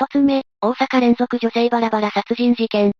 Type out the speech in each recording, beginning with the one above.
一つ目、大阪連続女性バラバラ殺人事件。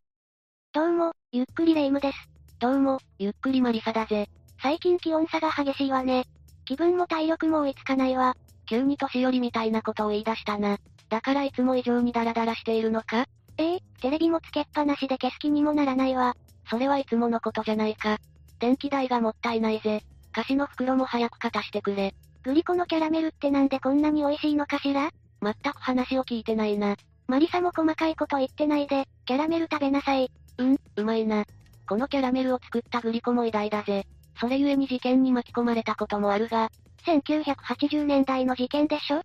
どうも、ゆっくりレ夢ムです。どうも、ゆっくりマリサだぜ。最近気温差が激しいわね。気分も体力も追いつかないわ。急に年寄りみたいなことを言い出したな。だからいつも以上にダラダラしているのか？ええテレビもつけっぱなしで消す気にもならないわ。それはいつものことじゃないか。電気代がもったいないぜ。菓子の袋も早く片してくれ。グリコのキャラメルってなんでこんなに美味しいのかしら？全く話を聞いてないな。マリサも細かいこと言ってないで、キャラメル食べなさい。うん、うまいな。このキャラメルを作ったグリコも偉大だぜ。それゆえに事件に巻き込まれたこともあるが、1980年代の事件でしょ？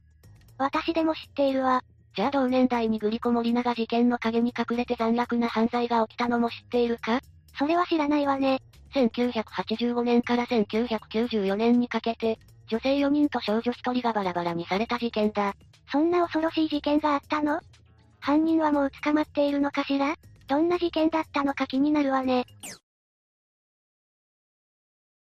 私でも知っているわ。じゃあ同年代にグリコ森永事件の陰に隠れて残虐な犯罪が起きたのも知っているか？それは知らないわね。1985年から1994年にかけて、女性4人と少女1人がバラバラにされた事件だ。そんな恐ろしい事件があったの？犯人はもう捕まっているのかしら？どんな事件だったのか気になるわね。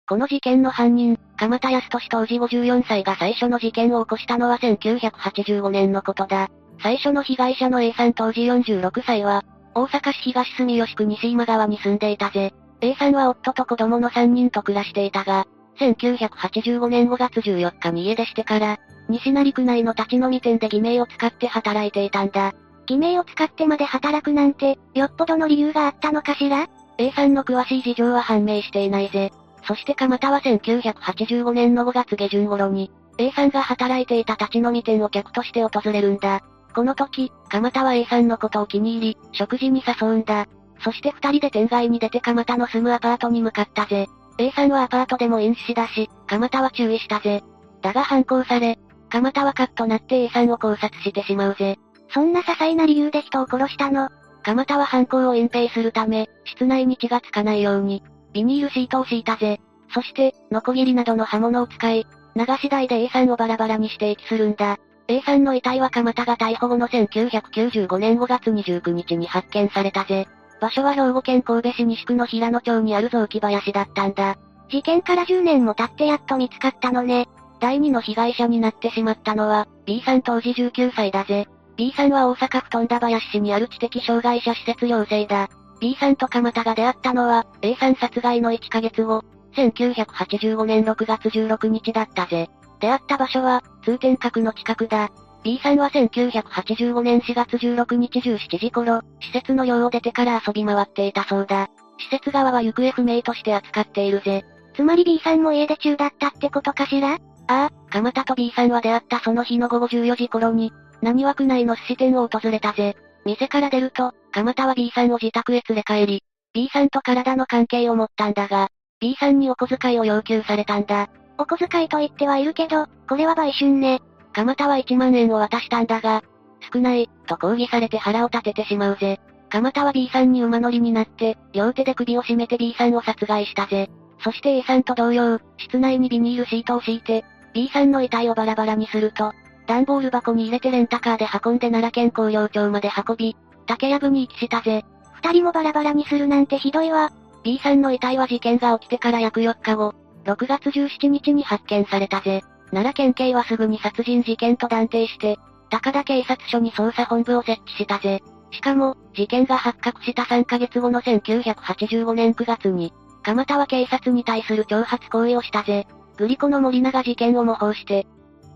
この事件の犯人、鎌田康俊当時54歳が最初の事件を起こしたのは1985年のことだ。最初の被害者の A さん当時46歳は、大阪市東住吉区西今川に住んでいたぜ。A さんは夫と子供の3人と暮らしていたが、1985年5月14日に家出してから、西成区内の立ち飲み店で偽名を使って働いていたんだ。偽名を使ってまで働くなんて、よっぽどの理由があったのかしら ?A さんの詳しい事情は判明していないぜ。そして蒲田は1985年の5月下旬頃に、A さんが働いていた立ち飲み店を客として訪れるんだ。この時、蒲田は A さんのことを気に入り、食事に誘うんだ。そして二人で店外に出て蒲田の住むアパートに向かったぜ。A さんはアパートでも飲酒しだし、蒲田は注意したぜ。だが反抗され、蒲田はカッとなって A さんを考察してしまうぜ。そんな些細な理由で人を殺したの？蒲田は犯行を隠蔽するため、室内に血がつかないように、ビニールシートを敷いたぜ。そして、ノコギリなどの刃物を使い、流し台で A さんをバラバラにして遺棄するんだ。A さんの遺体は蒲田が逮捕後の1995年5月29日に発見されたぜ。場所は兵庫県神戸市西区の平野町にある雑木林だったんだ。事件から10年も経ってやっと見つかったのね。第2の被害者になってしまったのは、B さん当時19歳だぜ。B さんは大阪府富田林市にある知的障害者施設寮生だ。B さんと蒲田が出会ったのは、A さん殺害の1ヶ月後、1985年6月16日だったぜ。出会った場所は、通天閣の近くだ。B さんは1985年4月16日17時頃、施設の寮を出てから遊び回っていたそうだ。施設側は行方不明として扱っているぜ。つまり B さんも家出中だったってことかしら？ああ、蒲田と B さんは出会ったその日の午後14時頃に、何枠内の寿司店を訪れたぜ。店から出ると、蒲田は B さんを自宅へ連れ帰り、B さんと体の関係を持ったんだが、B さんにお小遣いを要求されたんだ。お小遣いと言ってはいるけど、これは売春ね。蒲田は1万円を渡したんだが、少ない、と抗議されて腹を立ててしまうぜ。蒲田は B さんに馬乗りになって、両手で首を絞めて B さんを殺害したぜ。そして A さんと同様、室内にビニールシートを敷いて、B さんの遺体をバラバラにすると、段ボール箱に入れてレンタカーで運んで奈良県工業町まで運び、竹やぶに遺棄したぜ。二人もバラバラにするなんてひどいわ。B さんの遺体は事件が起きてから約4日後、6月17日に発見されたぜ。奈良県警はすぐに殺人事件と断定して、高田警察署に捜査本部を設置したぜ。しかも、事件が発覚した3ヶ月後の1985年9月に、蒲田は警察に対する挑発行為をしたぜ。グリコの森永事件を模倣して、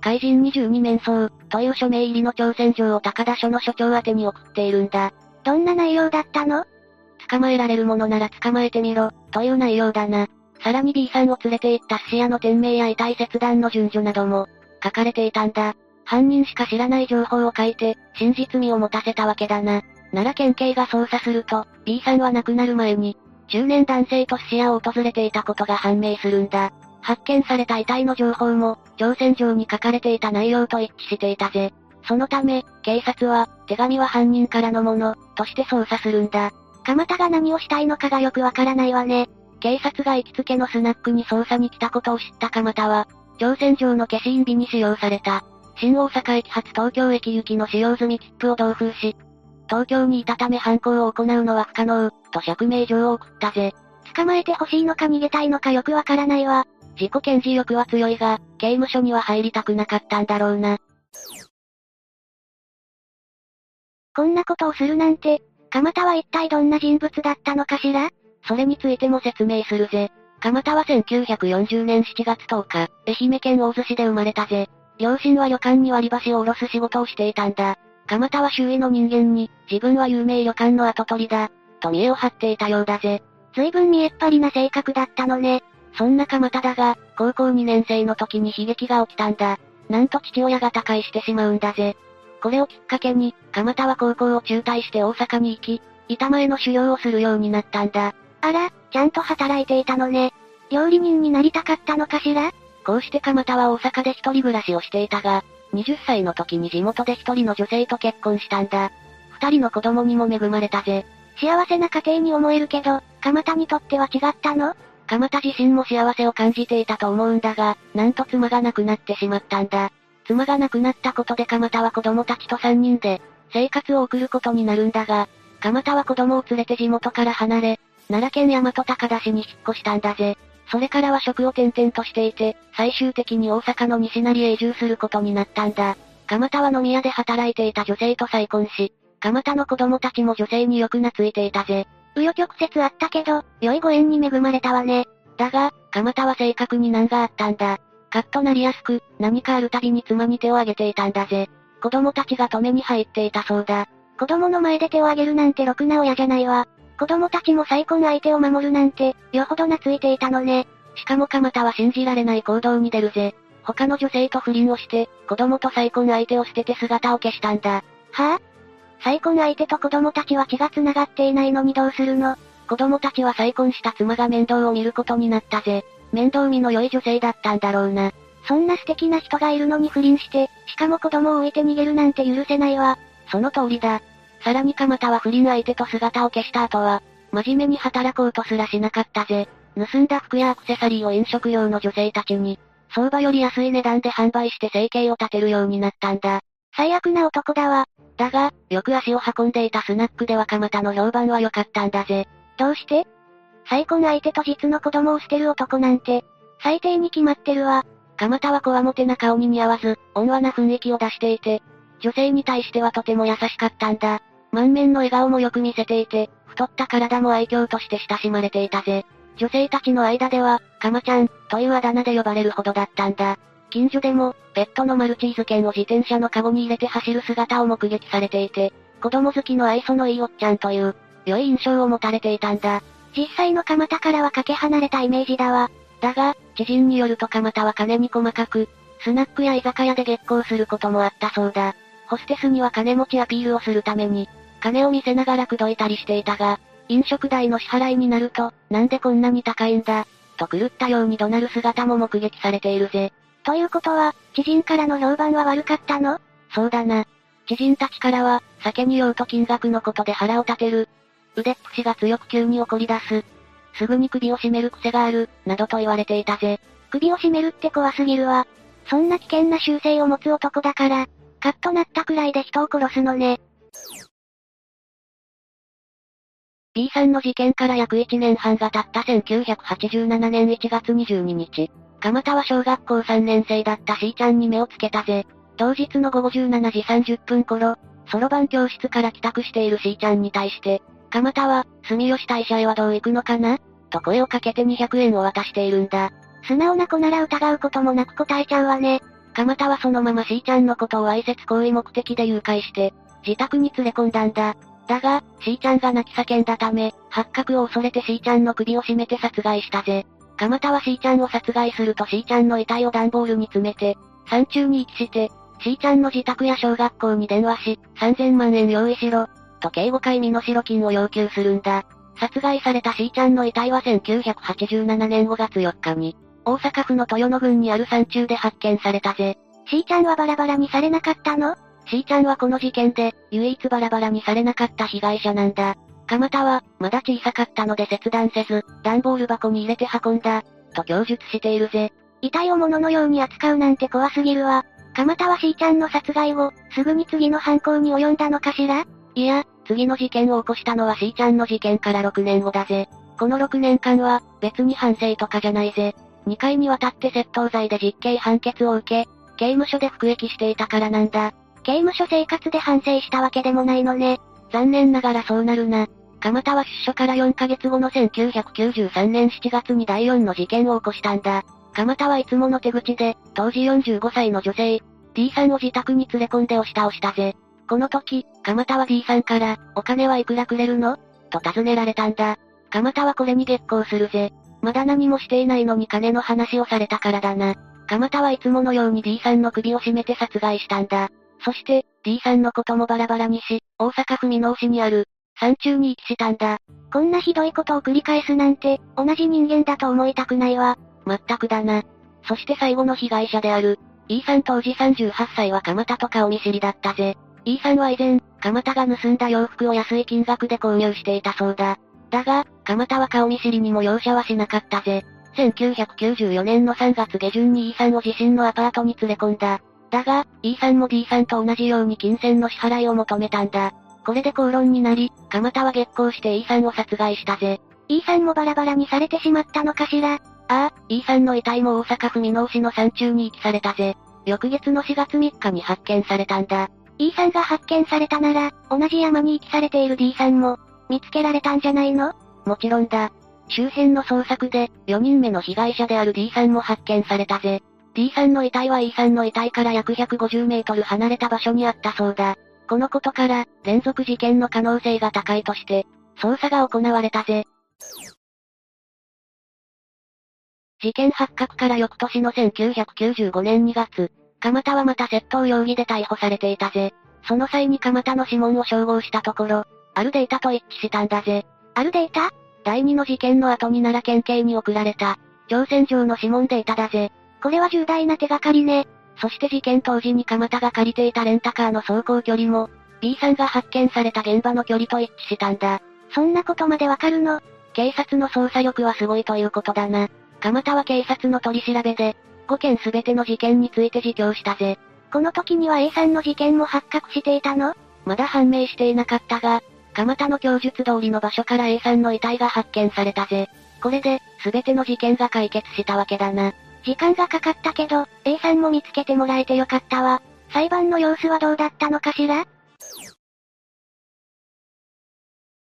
怪人22面相、という署名入りの挑戦状を高田署の署長宛てに送っているんだ。どんな内容だったの？捕まえられるものなら捕まえてみろ、という内容だな。さらに B さんを連れて行った寿司屋の店名や遺体切断の順序なども、書かれていたんだ。犯人しか知らない情報を書いて、真実味を持たせたわけだな。奈良県警が捜査すると、B さんは亡くなる前に、中年男性と寿司屋を訪れていたことが判明するんだ。発見された遺体の情報も、挑戦状に書かれていた内容と一致していたぜ。そのため、警察は、手紙は犯人からのもの、として捜査するんだ。蒲田が何をしたいのかがよくわからないわね。警察が行きつけのスナックに捜査に来たことを知った蒲田は、挑戦状の消印日に使用された、新大阪駅発東京駅行きの使用済み切符を同封し、東京にいたため犯行を行うのは不可能、と釈明状を送ったぜ。捕まえてほしいのか逃げたいのかよくわからないわ。自己顕示欲は強いが、刑務所には入りたくなかったんだろうな。こんなことをするなんて、蒲田は一体どんな人物だったのかしら？それについても説明するぜ。蒲田は1940年7月10日、愛媛県大洲市で生まれたぜ。両親は旅館に割り箸を下ろす仕事をしていたんだ。蒲田は周囲の人間に、自分は有名旅館の跡取りだ、と見栄を張っていたようだぜ。随分見えっ張りな性格だったのね。そんな蒲田だが、高校2年生の時に悲劇が起きたんだ。なんと父親が他界してしまうんだぜ。これをきっかけに、蒲田は高校を中退して大阪に行き、板前の修行をするようになったんだ。あら、ちゃんと働いていたのね。料理人になりたかったのかしら？こうして蒲田は大阪で一人暮らしをしていたが、20歳の時に地元で一人の女性と結婚したんだ。二人の子供にも恵まれたぜ。幸せな家庭に思えるけど、蒲田にとっては違ったの？蒲田自身も幸せを感じていたと思うんだが、なんと妻が亡くなってしまったんだ。妻が亡くなったことで蒲田は子供たちと三人で、生活を送ることになるんだが、蒲田は子供を連れて地元から離れ、奈良県大和高田市に引っ越したんだぜ。それからは職を転々としていて、最終的に大阪の西成へ移住することになったんだ。蒲田は飲み屋で働いていた女性と再婚し、蒲田の子供たちも女性によく懐いていたぜ。紆余曲折あったけど、良いご縁に恵まれたわね。だが、蒲田は性格に難があったんだ。カッとなりやすく、何かあるたびに妻に手を挙げていたんだぜ。子供たちが止めに入っていたそうだ。子供の前で手を挙げるなんてろくな親じゃないわ。子供たちも再婚相手を守るなんて、よほど懐いていたのね。しかも蒲田は信じられない行動に出るぜ。他の女性と不倫をして、子供と再婚相手を捨てて姿を消したんだ。はぁ、あ、再婚相手と子供たちは血が繋がっていないのにどうするの？子供たちは再婚した妻が面倒を見ることになったぜ。面倒見の良い女性だったんだろうな。そんな素敵な人がいるのに不倫して、しかも子供を置いて逃げるなんて許せないわ。その通りだ。さらに蒲田は不倫相手と姿を消した後は、真面目に働こうとすらしなかったぜ。盗んだ服やアクセサリーを飲食用の女性たちに、相場より安い値段で販売して生計を立てるようになったんだ。最悪な男だわ。だが、よく足を運んでいたスナックでは蒲田の評判は良かったんだぜ。どうして？再婚相手と実の子供を捨てる男なんて、最低に決まってるわ。蒲田はこわもてな顔に似合わず、温和な雰囲気を出していて、女性に対してはとても優しかったんだ。満面の笑顔もよく見せていて、太った体も愛嬌として親しまれていたぜ。女性たちの間では、かまちゃん、というあだ名で呼ばれるほどだったんだ。近所でも、ペットのマルチーズ犬を自転車のカゴに入れて走る姿を目撃されていて、子供好きの愛想のいいおっちゃんという、良い印象を持たれていたんだ。実際の蒲田からはかけ離れたイメージだわ。だが、知人によると蒲田は金に細かく、スナックや居酒屋で月光することもあったそうだ。ホステスには金持ちアピールをするために、金を見せながら口説いたりしていたが、飲食代の支払いになると、なんでこんなに高いんだ、と狂ったように怒鳴る姿も目撃されているぜ。ということは、知人からの評判は悪かったの？そうだな。知人たちからは、酒に酔うと金額のことで腹を立てる。腕っぷしが強く急に怒り出す。すぐに首を絞める癖がある、などと言われていたぜ。首を絞めるって怖すぎるわ。そんな危険な習性を持つ男だから、カッとなったくらいで人を殺すのね。B さんの事件から約1年半が経った1987年1月22日、蒲田は小学校3年生だった C ちゃんに目をつけたぜ。当日の午後17時30分頃、そろばん教室から帰宅している C ちゃんに対して、蒲田は、住吉大社へはどう行くのかな？と声をかけて200円を渡しているんだ。素直な子なら疑うこともなく答えちゃうわね。蒲田はそのまま C ちゃんのことを愛説行為目的で誘拐して、自宅に連れ込んだんだ。だが、C ちゃんが泣き叫んだため、発覚を恐れて C ちゃんの首を絞めて殺害したぜ。蒲田は C ちゃんを殺害すると C ちゃんの遺体を段ボールに詰めて、山中に遺棄して、C ちゃんの自宅や小学校に電話し、3000万円用意しろ、と警護会身代金を要求するんだ。殺害された C ちゃんの遺体は1987年5月4日に、大阪府の豊野郡にある山中で発見されたぜ。C ちゃんはバラバラにされなかったの？C ちゃんはこの事件で、唯一バラバラにされなかった被害者なんだ。蒲田は、まだ小さかったので切断せず、段ボール箱に入れて運んだ、と供述しているぜ。遺体を物のように扱うなんて怖すぎるわ。蒲田は C ちゃんの殺害後、すぐに次の犯行に及んだのかしら？いや、次の事件を起こしたのは C ちゃんの事件から6年後だぜ。この6年間は、別に反省とかじゃないぜ。2回にわたって窃盗罪で実刑判決を受け、刑務所で服役していたからなんだ。刑務所生活で反省したわけでもないのね。残念ながらそうなるな。蒲田は出所から4ヶ月後の1993年7月に第4の事件を起こしたんだ。蒲田はいつもの手口で、当時45歳の女性、D さんを自宅に連れ込んで押し倒したぜ。この時、蒲田は D さんから、お金はいくらくれるの？と尋ねられたんだ。蒲田はこれに激高するぜ。まだ何もしていないのに金の話をされたからだな。蒲田はいつものように D さんの首を絞めて殺害したんだ。そして、D さんのこともバラバラにし、大阪府箕面市にある、山中に遺棄したんだ。こんなひどいことを繰り返すなんて、同じ人間だと思いたくないわ。まったくだな。そして最後の被害者である、E さん当時38歳は蒲田と顔見知りだったぜ。E さんは以前、蒲田が盗んだ洋服を安い金額で購入していたそうだ。だが、蒲田は顔見知りにも容赦はしなかったぜ。1994年の3月下旬に E さんを自身のアパートに連れ込んだ。だが、E さんも D さんと同じように金銭の支払いを求めたんだ。これで口論になり、蒲田は激高して E さんを殺害したぜ。E さんもバラバラにされてしまったのかしらああ、E さんの遺体も大阪府箕面市の山中に遺棄されたぜ。翌月の4月3日に発見されたんだ。E さんが発見されたなら、同じ山に遺棄されている D さんも、見つけられたんじゃないの？もちろんだ。周辺の捜索で、4人目の被害者である D さんも発見されたぜ。D さんの遺体は E さんの遺体から約150メートル離れた場所にあったそうだ。このことから、連続事件の可能性が高いとして、捜査が行われたぜ。事件発覚から翌年の1995年2月、蒲田はまた窃盗容疑で逮捕されていたぜ。その際に蒲田の指紋を照合したところ、あるデータと一致したんだぜ。あるデータ？第2の事件の後に奈良県警に送られた、挑戦状の指紋データだぜ。これは重大な手がかりね。そして事件当時に蒲田が借りていたレンタカーの走行距離も、B さんが発見された現場の距離と一致したんだ。そんなことまでわかるの？警察の捜査力はすごいということだな。蒲田は警察の取り調べで、5件すべての事件について自供したぜ。この時には A さんの事件も発覚していたの？まだ判明していなかったが、蒲田の供述通りの場所から A さんの遺体が発見されたぜ。これで、すべての事件が解決したわけだな。時間がかかったけど、A さんも見つけてもらえてよかったわ。裁判の様子はどうだったのかしら？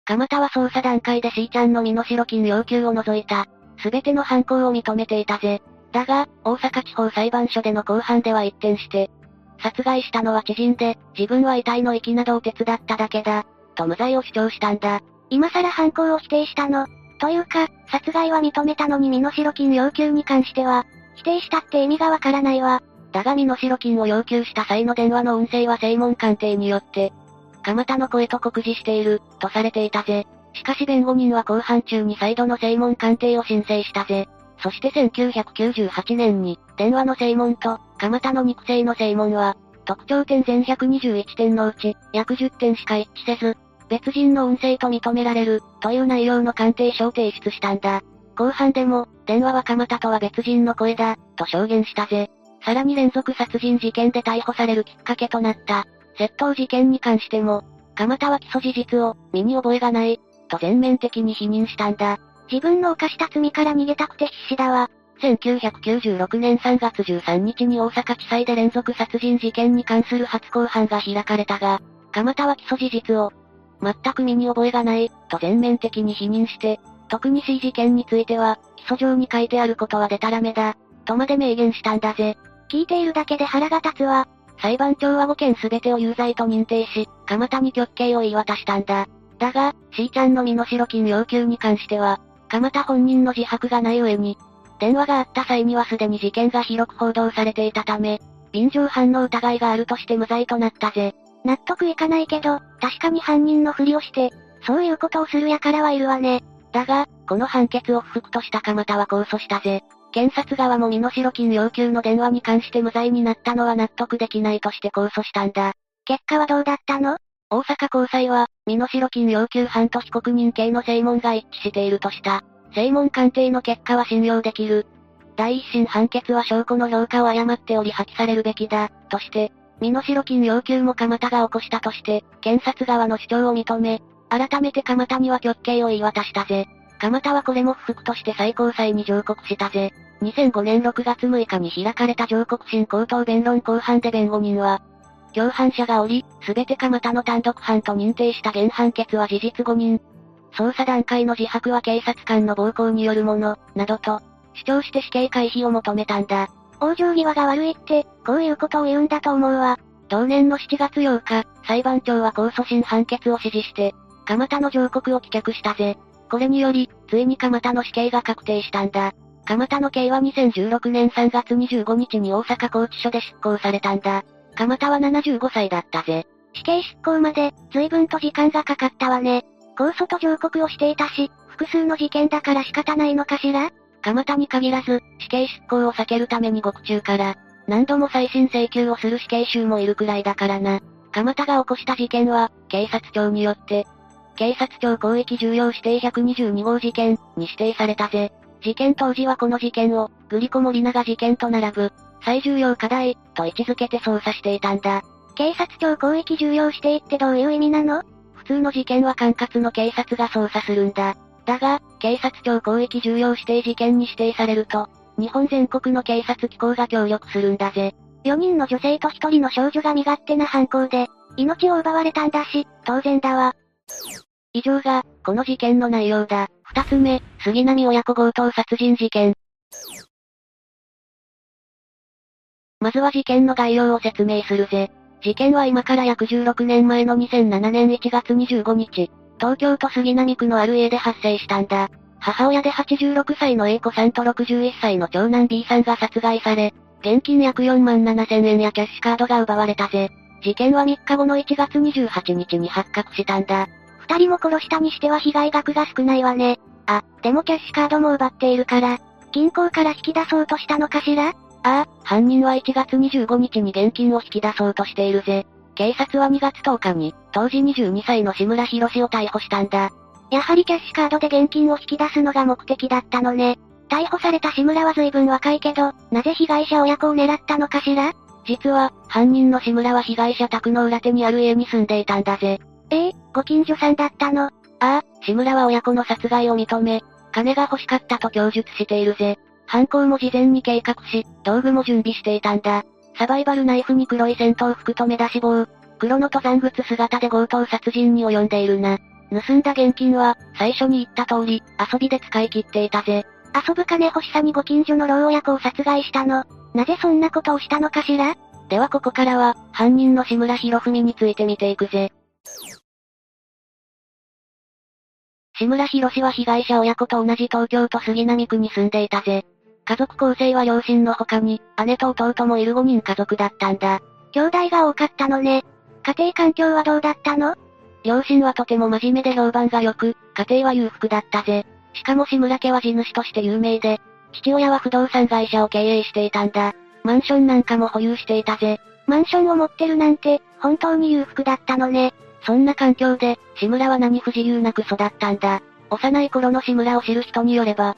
蒲田は捜査段階で C ちゃんの身代金要求を除いた、すべての犯行を認めていたぜ。だが、大阪地方裁判所での公判では一転して、殺害したのは知人で、自分は遺体の遺棄などを手伝っただけだ、と無罪を主張したんだ。今更犯行を否定したの？というか、殺害は認めたのに身代金要求に関しては、否定したって意味がわからないわ。だが身代金を要求した際の電話の音声は正門鑑定によって、蒲田の声と酷似している、とされていたぜ。しかし弁護人は公判中に再度の正門鑑定を申請したぜ。そして1998年に、電話の正門と、蒲田の肉声の正門は、特徴点全121点のうち、約10点しか一致せず、別人の音声と認められる、という内容の鑑定書を提出したんだ。後半でも、電話は蒲田とは別人の声だ、と証言したぜ。さらに連続殺人事件で逮捕されるきっかけとなった、窃盗事件に関しても、蒲田は基礎事実を、身に覚えがない、と全面的に否認したんだ。自分の犯した罪から逃げたくて必死だわ。1996年3月13日に大阪地裁で連続殺人事件に関する初公判が開かれたが、蒲田は基礎事実を、全く身に覚えがない、と全面的に否認して、特に C 事件については、基礎上に書いてあることはデタラメだ、とまで明言したんだぜ。聞いているだけで腹が立つわ。裁判長は5件すべてを有罪と認定し、蒲田に極刑を言い渡したんだ。だが、C ちゃんの身代金要求に関しては、蒲田本人の自白がない上に、電話があった際にはすでに事件が広く報道されていたため、便乗犯の疑いがあるとして無罪となったぜ。納得いかないけど、確かに犯人のふりをして、そういうことをする輩はいるわね。だが、この判決を不服とした蒲田は控訴したぜ。検察側も身代金要求の電話に関して無罪になったのは納得できないとして控訴したんだ。結果はどうだったの？大阪高裁は、身代金要求犯と被告人系の正門が一致しているとした。正門鑑定の結果は信用できる。第一審判決は証拠の評価を誤っており破棄されるべきだ、として、身代金要求も蒲田が起こしたとして、検察側の主張を認め、改めて蒲田には極刑を言い渡したぜ。蒲田はこれも不服として最高裁に上告したぜ。2005年6月6日に開かれた上告審口頭弁論公判で弁護人は、共犯者がおり、すべて蒲田の単独犯と認定した現判決は事実誤認。捜査段階の自白は警察官の暴行によるもの、などと、主張して死刑回避を求めたんだ。往生際が悪いって、こういうことを言うんだと思うわ。同年の7月8日、裁判長は控訴審判決を指示して、蒲田の上告を棄却したぜ。これにより、ついに蒲田の死刑が確定したんだ。蒲田の刑は2016年3月25日に大阪拘置所で執行されたんだ。蒲田は75歳だったぜ。死刑執行まで、随分と時間がかかったわね。控訴と上告をしていたし、複数の事件だから仕方ないのかしら？蒲田に限らず、死刑執行を避けるために獄中から、何度も再審請求をする死刑囚もいるくらいだからな。蒲田が起こした事件は、警察庁によって、警察庁広域重要指定122号事件に指定されたぜ。事件当時はこの事件を、グリコ森永事件と並ぶ、最重要課題、と位置づけて捜査していたんだ。警察庁広域重要指定ってどういう意味なの？普通の事件は管轄の警察が捜査するんだ。だが、警察庁広域重要指定事件に指定されると、日本全国の警察機構が協力するんだぜ。4人の女性と1人の少女が身勝手な犯行で、命を奪われたんだし、当然だわ。以上が、この事件の内容だ。二つ目、杉並親子強盗殺人事件。まずは事件の概要を説明するぜ。事件は今から約16年前の2007年1月25日、東京都杉並区のある家で発生したんだ。母親で86歳の A 子さんと61歳の長男 B さんが殺害され、現金約4万7千円やキャッシュカードが奪われたぜ。事件は3日後の1月28日に発覚したんだ。二人も殺したにしては被害額が少ないわね。あ、でもキャッシュカードも奪っているから、銀行から引き出そうとしたのかしら？ああ、犯人は1月25日に現金を引き出そうとしているぜ。警察は2月10日に、当時22歳の志村博士を逮捕したんだ。やはりキャッシュカードで現金を引き出すのが目的だったのね。逮捕された志村は随分若いけど、なぜ被害者親子を狙ったのかしら？実は、犯人の志村は被害者宅の裏手にある家に住んでいたんだぜ。ええご近所さんだったの？ああ、志村は親子の殺害を認め、金が欲しかったと供述しているぜ。犯行も事前に計画し、道具も準備していたんだ。サバイバルナイフに黒い戦闘服と目出し帽、黒の登山靴姿で強盗殺人に及んでいるな。盗んだ現金は、最初に言った通り、遊びで使い切っていたぜ。遊ぶ金欲しさにご近所の老親子を殺害したの。なぜそんなことをしたのかしら？ではここからは、犯人の志村博文について見ていくぜ。志村博士は被害者親子と同じ東京都杉並区に住んでいたぜ。家族構成は両親の他に、姉と弟もいる5人家族だったんだ。兄弟が多かったのね。家庭環境はどうだったの？両親はとても真面目で評判が良く、家庭は裕福だったぜ。しかも志村家は地主として有名で、父親は不動産会社を経営していたんだ。マンションなんかも保有していたぜ。マンションを持ってるなんて、本当に裕福だったのね。そんな環境で、志村は何不自由なく育ったんだ。幼い頃の志村を知る人によれば、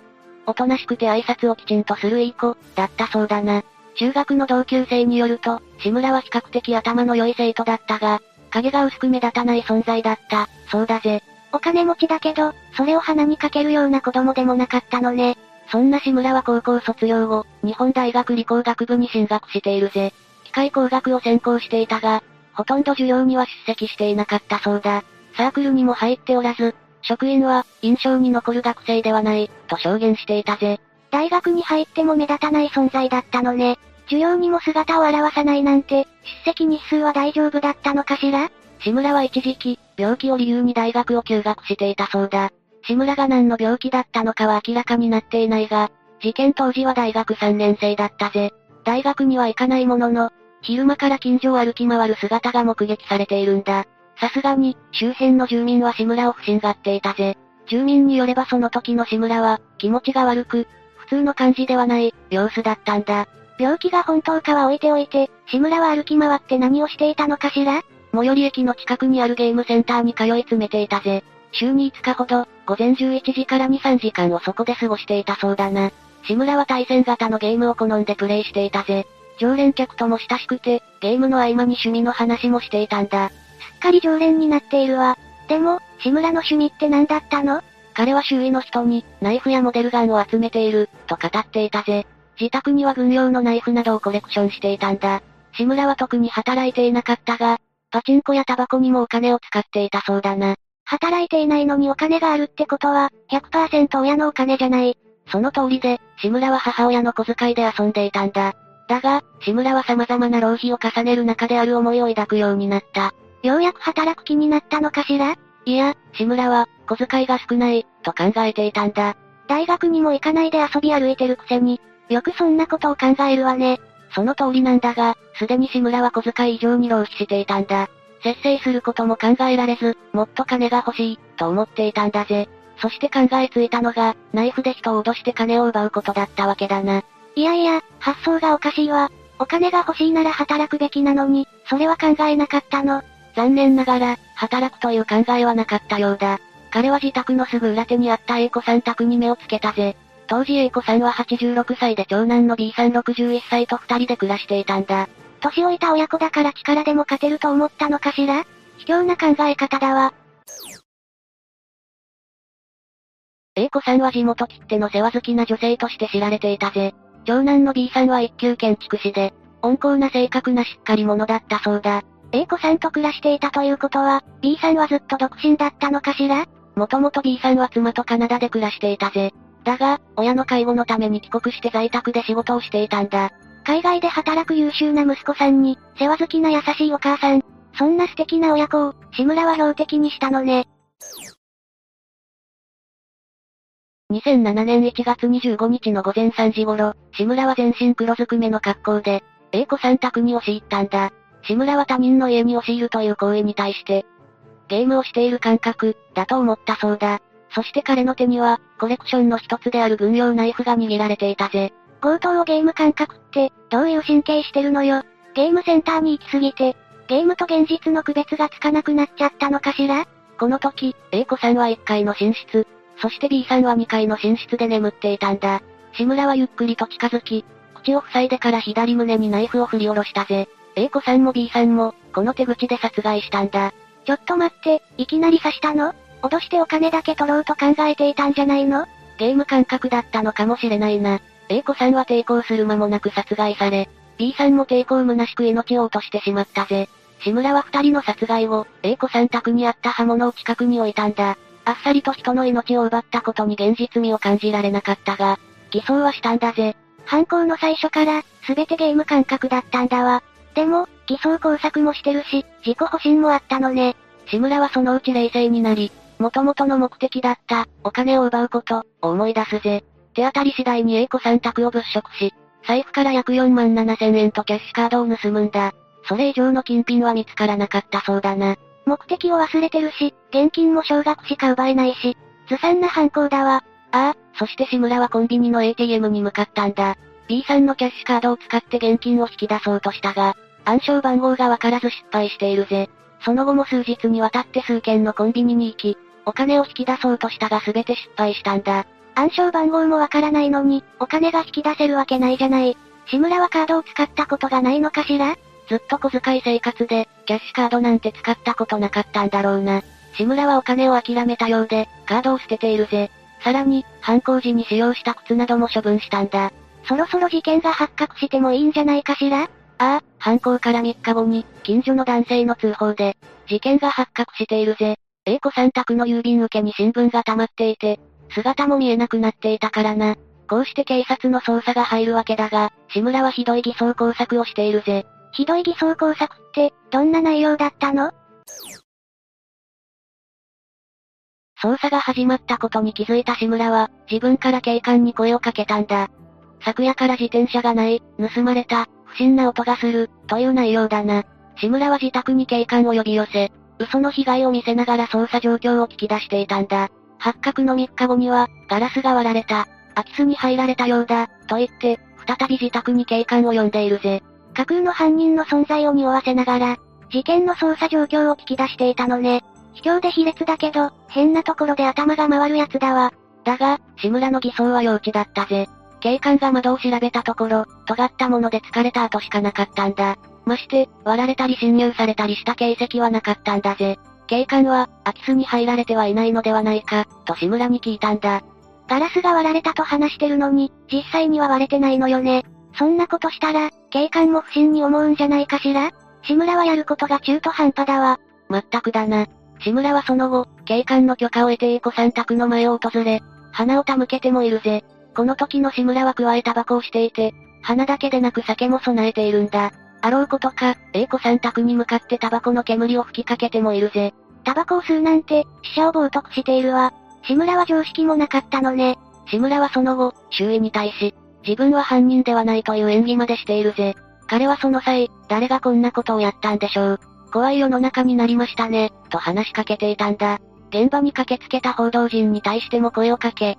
おとなしくて挨拶をきちんとするいい子、だったそうだな。中学の同級生によると、志村は比較的頭の良い生徒だったが、影が薄く目立たない存在だった、そうだぜ。お金持ちだけど、それを鼻にかけるような子供でもなかったのね。そんな志村は高校卒業後、日本大学理工学部に進学しているぜ。機械工学を専攻していたが、ほとんど授業には出席していなかったそうだ。サークルにも入っておらず、職員は、印象に残る学生ではない、と証言していたぜ。大学に入っても目立たない存在だったのね。授業にも姿を現さないなんて、出席日数は大丈夫だったのかしら？志村は一時期、病気を理由に大学を休学していたそうだ。志村が何の病気だったのかは明らかになっていないが、事件当時は大学3年生だったぜ。大学には行かないものの、昼間から近所を歩き回る姿が目撃されているんだ。さすがに、周辺の住民は志村を不審がっていたぜ。住民によればその時の志村は、気持ちが悪く、普通の感じではない、様子だったんだ。病気が本当かは置いておいて、志村は歩き回って何をしていたのかしら？最寄り駅の近くにあるゲームセンターに通い詰めていたぜ。週に5日ほど、午前11時から2、3時間をそこで過ごしていたそうだな。志村は対戦型のゲームを好んでプレイしていたぜ。常連客とも親しくて、ゲームの合間に趣味の話もしていたんだ。すっかり常連になっているわ。でも、志村の趣味って何だったの？彼は周囲の人に、ナイフやモデルガンを集めている、と語っていたぜ。自宅には軍用のナイフなどをコレクションしていたんだ。志村は特に働いていなかったが、パチンコやタバコにもお金を使っていたそうだな。働いていないのにお金があるってことは、100%親のお金じゃない。その通りで、志村は母親の小遣いで遊んでいたんだ。だが、志村は様々な浪費を重ねる中である思いを抱くようになった。ようやく働く気になったのかしら？いや、志村は、小遣いが少ない、と考えていたんだ。大学にも行かないで遊び歩いてるくせに、よくそんなことを考えるわね。その通りなんだが、すでに志村は小遣い以上に浪費していたんだ。節制することも考えられず、もっと金が欲しい、と思っていたんだぜ。そして考えついたのが、ナイフで人を脅して金を奪うことだったわけだな。いやいや、発想がおかしいわ。お金が欲しいなら働くべきなのに、それは考えなかったの。残念ながら、働くという考えはなかったようだ。彼は自宅のすぐ裏手にあった A 子さん宅に目をつけたぜ。当時 A 子さんは86歳で長男の B さん61歳と二人で暮らしていたんだ。年老いた親子だから力でも勝てると思ったのかしら？卑怯な考え方だわ。A 子さんは地元切手の世話好きな女性として知られていたぜ。長男の B さんは一級建築士で、温厚な性格なしっかり者だったそうだ。A 子さんと暮らしていたということは、B さんはずっと独身だったのかしら？もともと B さんは妻とカナダで暮らしていたぜ。だが、親の介護のために帰国して在宅で仕事をしていたんだ。海外で働く優秀な息子さんに、世話好きな優しいお母さん。そんな素敵な親子を、志村は標的にしたのね。2007年1月25日の午前3時頃、志村は全身黒ずくめの格好で、A 子さん宅に押し入ったんだ。志村は他人の家に押し入るという行為に対して、ゲームをしている感覚、だと思ったそうだ。そして彼の手には、コレクションの一つである軍用ナイフが握られていたぜ。強盗をゲーム感覚って、どういう神経してるのよ。ゲームセンターに行きすぎて、ゲームと現実の区別がつかなくなっちゃったのかしら？この時、A 子さんは1階の寝室、そして B さんは2階の寝室で眠っていたんだ。志村はゆっくりと近づき、口を塞いでから左胸にナイフを振り下ろしたぜ。A 子さんも B さんも、この手口で殺害したんだ。ちょっと待って、いきなり刺したの？脅してお金だけ取ろうと考えていたんじゃないの？ゲーム感覚だったのかもしれないな。A 子さんは抵抗する間もなく殺害され、B さんも抵抗虚しく命を落としてしまったぜ。志村は二人の殺害を、A 子さん宅にあった刃物を近くに置いたんだ。あっさりと人の命を奪ったことに現実味を感じられなかったが、偽装はしたんだぜ。犯行の最初から、すべてゲーム感覚だったんだわ。でも、偽装工作もしてるし、自己保身もあったのね。志村はそのうち冷静になり、元々の目的だった、お金を奪うこと、を思い出すぜ。手当たり次第に A 子さん宅を物色し、財布から約4万7千円とキャッシュカードを盗むんだ。それ以上の金品は見つからなかったそうだな。目的を忘れてるし、現金も少額しか奪えないし、ずさんな犯行だわ。ああ、そして志村はコンビニの ATM に向かったんだ。B さんのキャッシュカードを使って現金を引き出そうとしたが、暗証番号がわからず失敗しているぜ。その後も数日にわたって数件のコンビニに行き、お金を引き出そうとしたが全て失敗したんだ。暗証番号もわからないのに、お金が引き出せるわけないじゃない。志村はカードを使ったことがないのかしら？ずっと小遣い生活で、キャッシュカードなんて使ったことなかったんだろうな。志村はお金を諦めたようで、カードを捨てているぜ。さらに、犯行時に使用した靴なども処分したんだ。そろそろ事件が発覚してもいいんじゃないかしら？ああ、犯行から3日後に、近所の男性の通報で、事件が発覚しているぜ。A 子さん宅の郵便受けに新聞が溜まっていて、姿も見えなくなっていたからな。こうして警察の捜査が入るわけだが、志村はひどい偽装工作をしているぜ。ひどい偽装工作って、どんな内容だったの？捜査が始まったことに気づいた志村は、自分から警官に声をかけたんだ。昨夜から自転車がない、盗まれた、不審な音がする、という内容だな。志村は自宅に警官を呼び寄せ、嘘の被害を見せながら捜査状況を聞き出していたんだ。発覚の3日後には、ガラスが割られた、空き巣に入られたようだ、と言って、再び自宅に警官を呼んでいるぜ。架空の犯人の存在を匂わせながら、事件の捜査状況を聞き出していたのね。卑怯で卑劣だけど、変なところで頭が回るやつだわ。だが、志村の偽装は幼稚だったぜ。警官が窓を調べたところ、尖ったもので疲れた跡しかなかったんだ。まして、割られたり侵入されたりした形跡はなかったんだぜ。警官は、空き巣に入られてはいないのではないか、と志村に聞いたんだ。ガラスが割られたと話してるのに、実際には割れてないのよね。そんなことしたら、警官も不審に思うんじゃないかしら？志村はやることが中途半端だわ。まったくだな。志村はその後、警官の許可を得て A 子さん宅の前を訪れ、花を手向けてもいるぜ。この時の志村は加えタバコをしていて、花だけでなく酒も備えているんだ。あろうことか、A 子さん宅に向かってタバコの煙を吹きかけてもいるぜ。タバコを吸うなんて、死者を冒涜しているわ。志村は常識もなかったのね。志村はその後、周囲に対し、自分は犯人ではないという演技までしているぜ。彼はその際、誰がこんなことをやったんでしょう。怖い世の中になりましたね、と話しかけていたんだ。現場に駆けつけた報道陣に対しても声をかけ、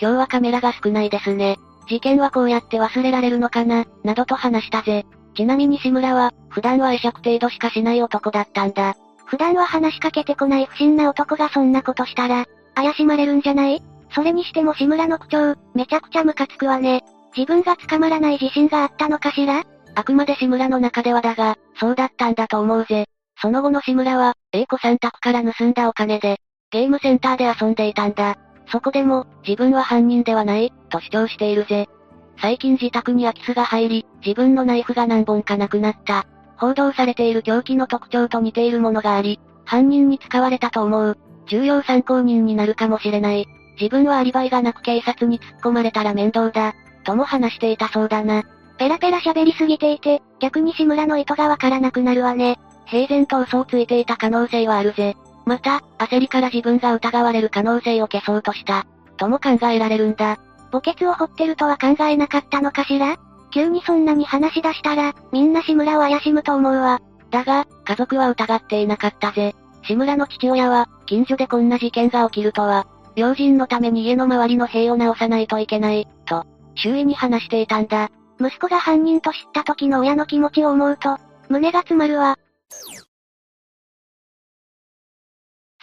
今日はカメラが少ないですね。事件はこうやって忘れられるのかな、などと話したぜ。ちなみに志村は、普段は会釈程度しかしない男だったんだ。普段は話しかけてこない不審な男がそんなことしたら、怪しまれるんじゃない？それにしても志村の口調、めちゃくちゃムカつくわね。自分が捕まらない自信があったのかしら？あくまで志村の中ではだが、そうだったんだと思うぜ。その後の志村は、A 子さん宅から盗んだお金で、ゲームセンターで遊んでいたんだ。そこでも、自分は犯人ではない、と主張しているぜ。最近自宅に空き巣が入り、自分のナイフが何本かなくなった。報道されている凶器の特徴と似ているものがあり、犯人に使われたと思う。重要参考人になるかもしれない。自分はアリバイがなく警察に突っ込まれたら面倒だ。とも話していたそうだな。ペラペラ喋りすぎていて、逆に志村の意図がわからなくなるわね。平然と嘘をついていた可能性はあるぜ。また、焦りから自分が疑われる可能性を消そうとした。とも考えられるんだ。墓穴を掘ってるとは考えなかったのかしら？急にそんなに話し出したら、みんな志村を怪しむと思うわ。だが、家族は疑っていなかったぜ。志村の父親は、近所でこんな事件が起きるとは、用心のために家の周りの塀を直さないといけない、と、周囲に話していたんだ。息子が犯人と知った時の親の気持ちを思うと、胸が詰まるわ。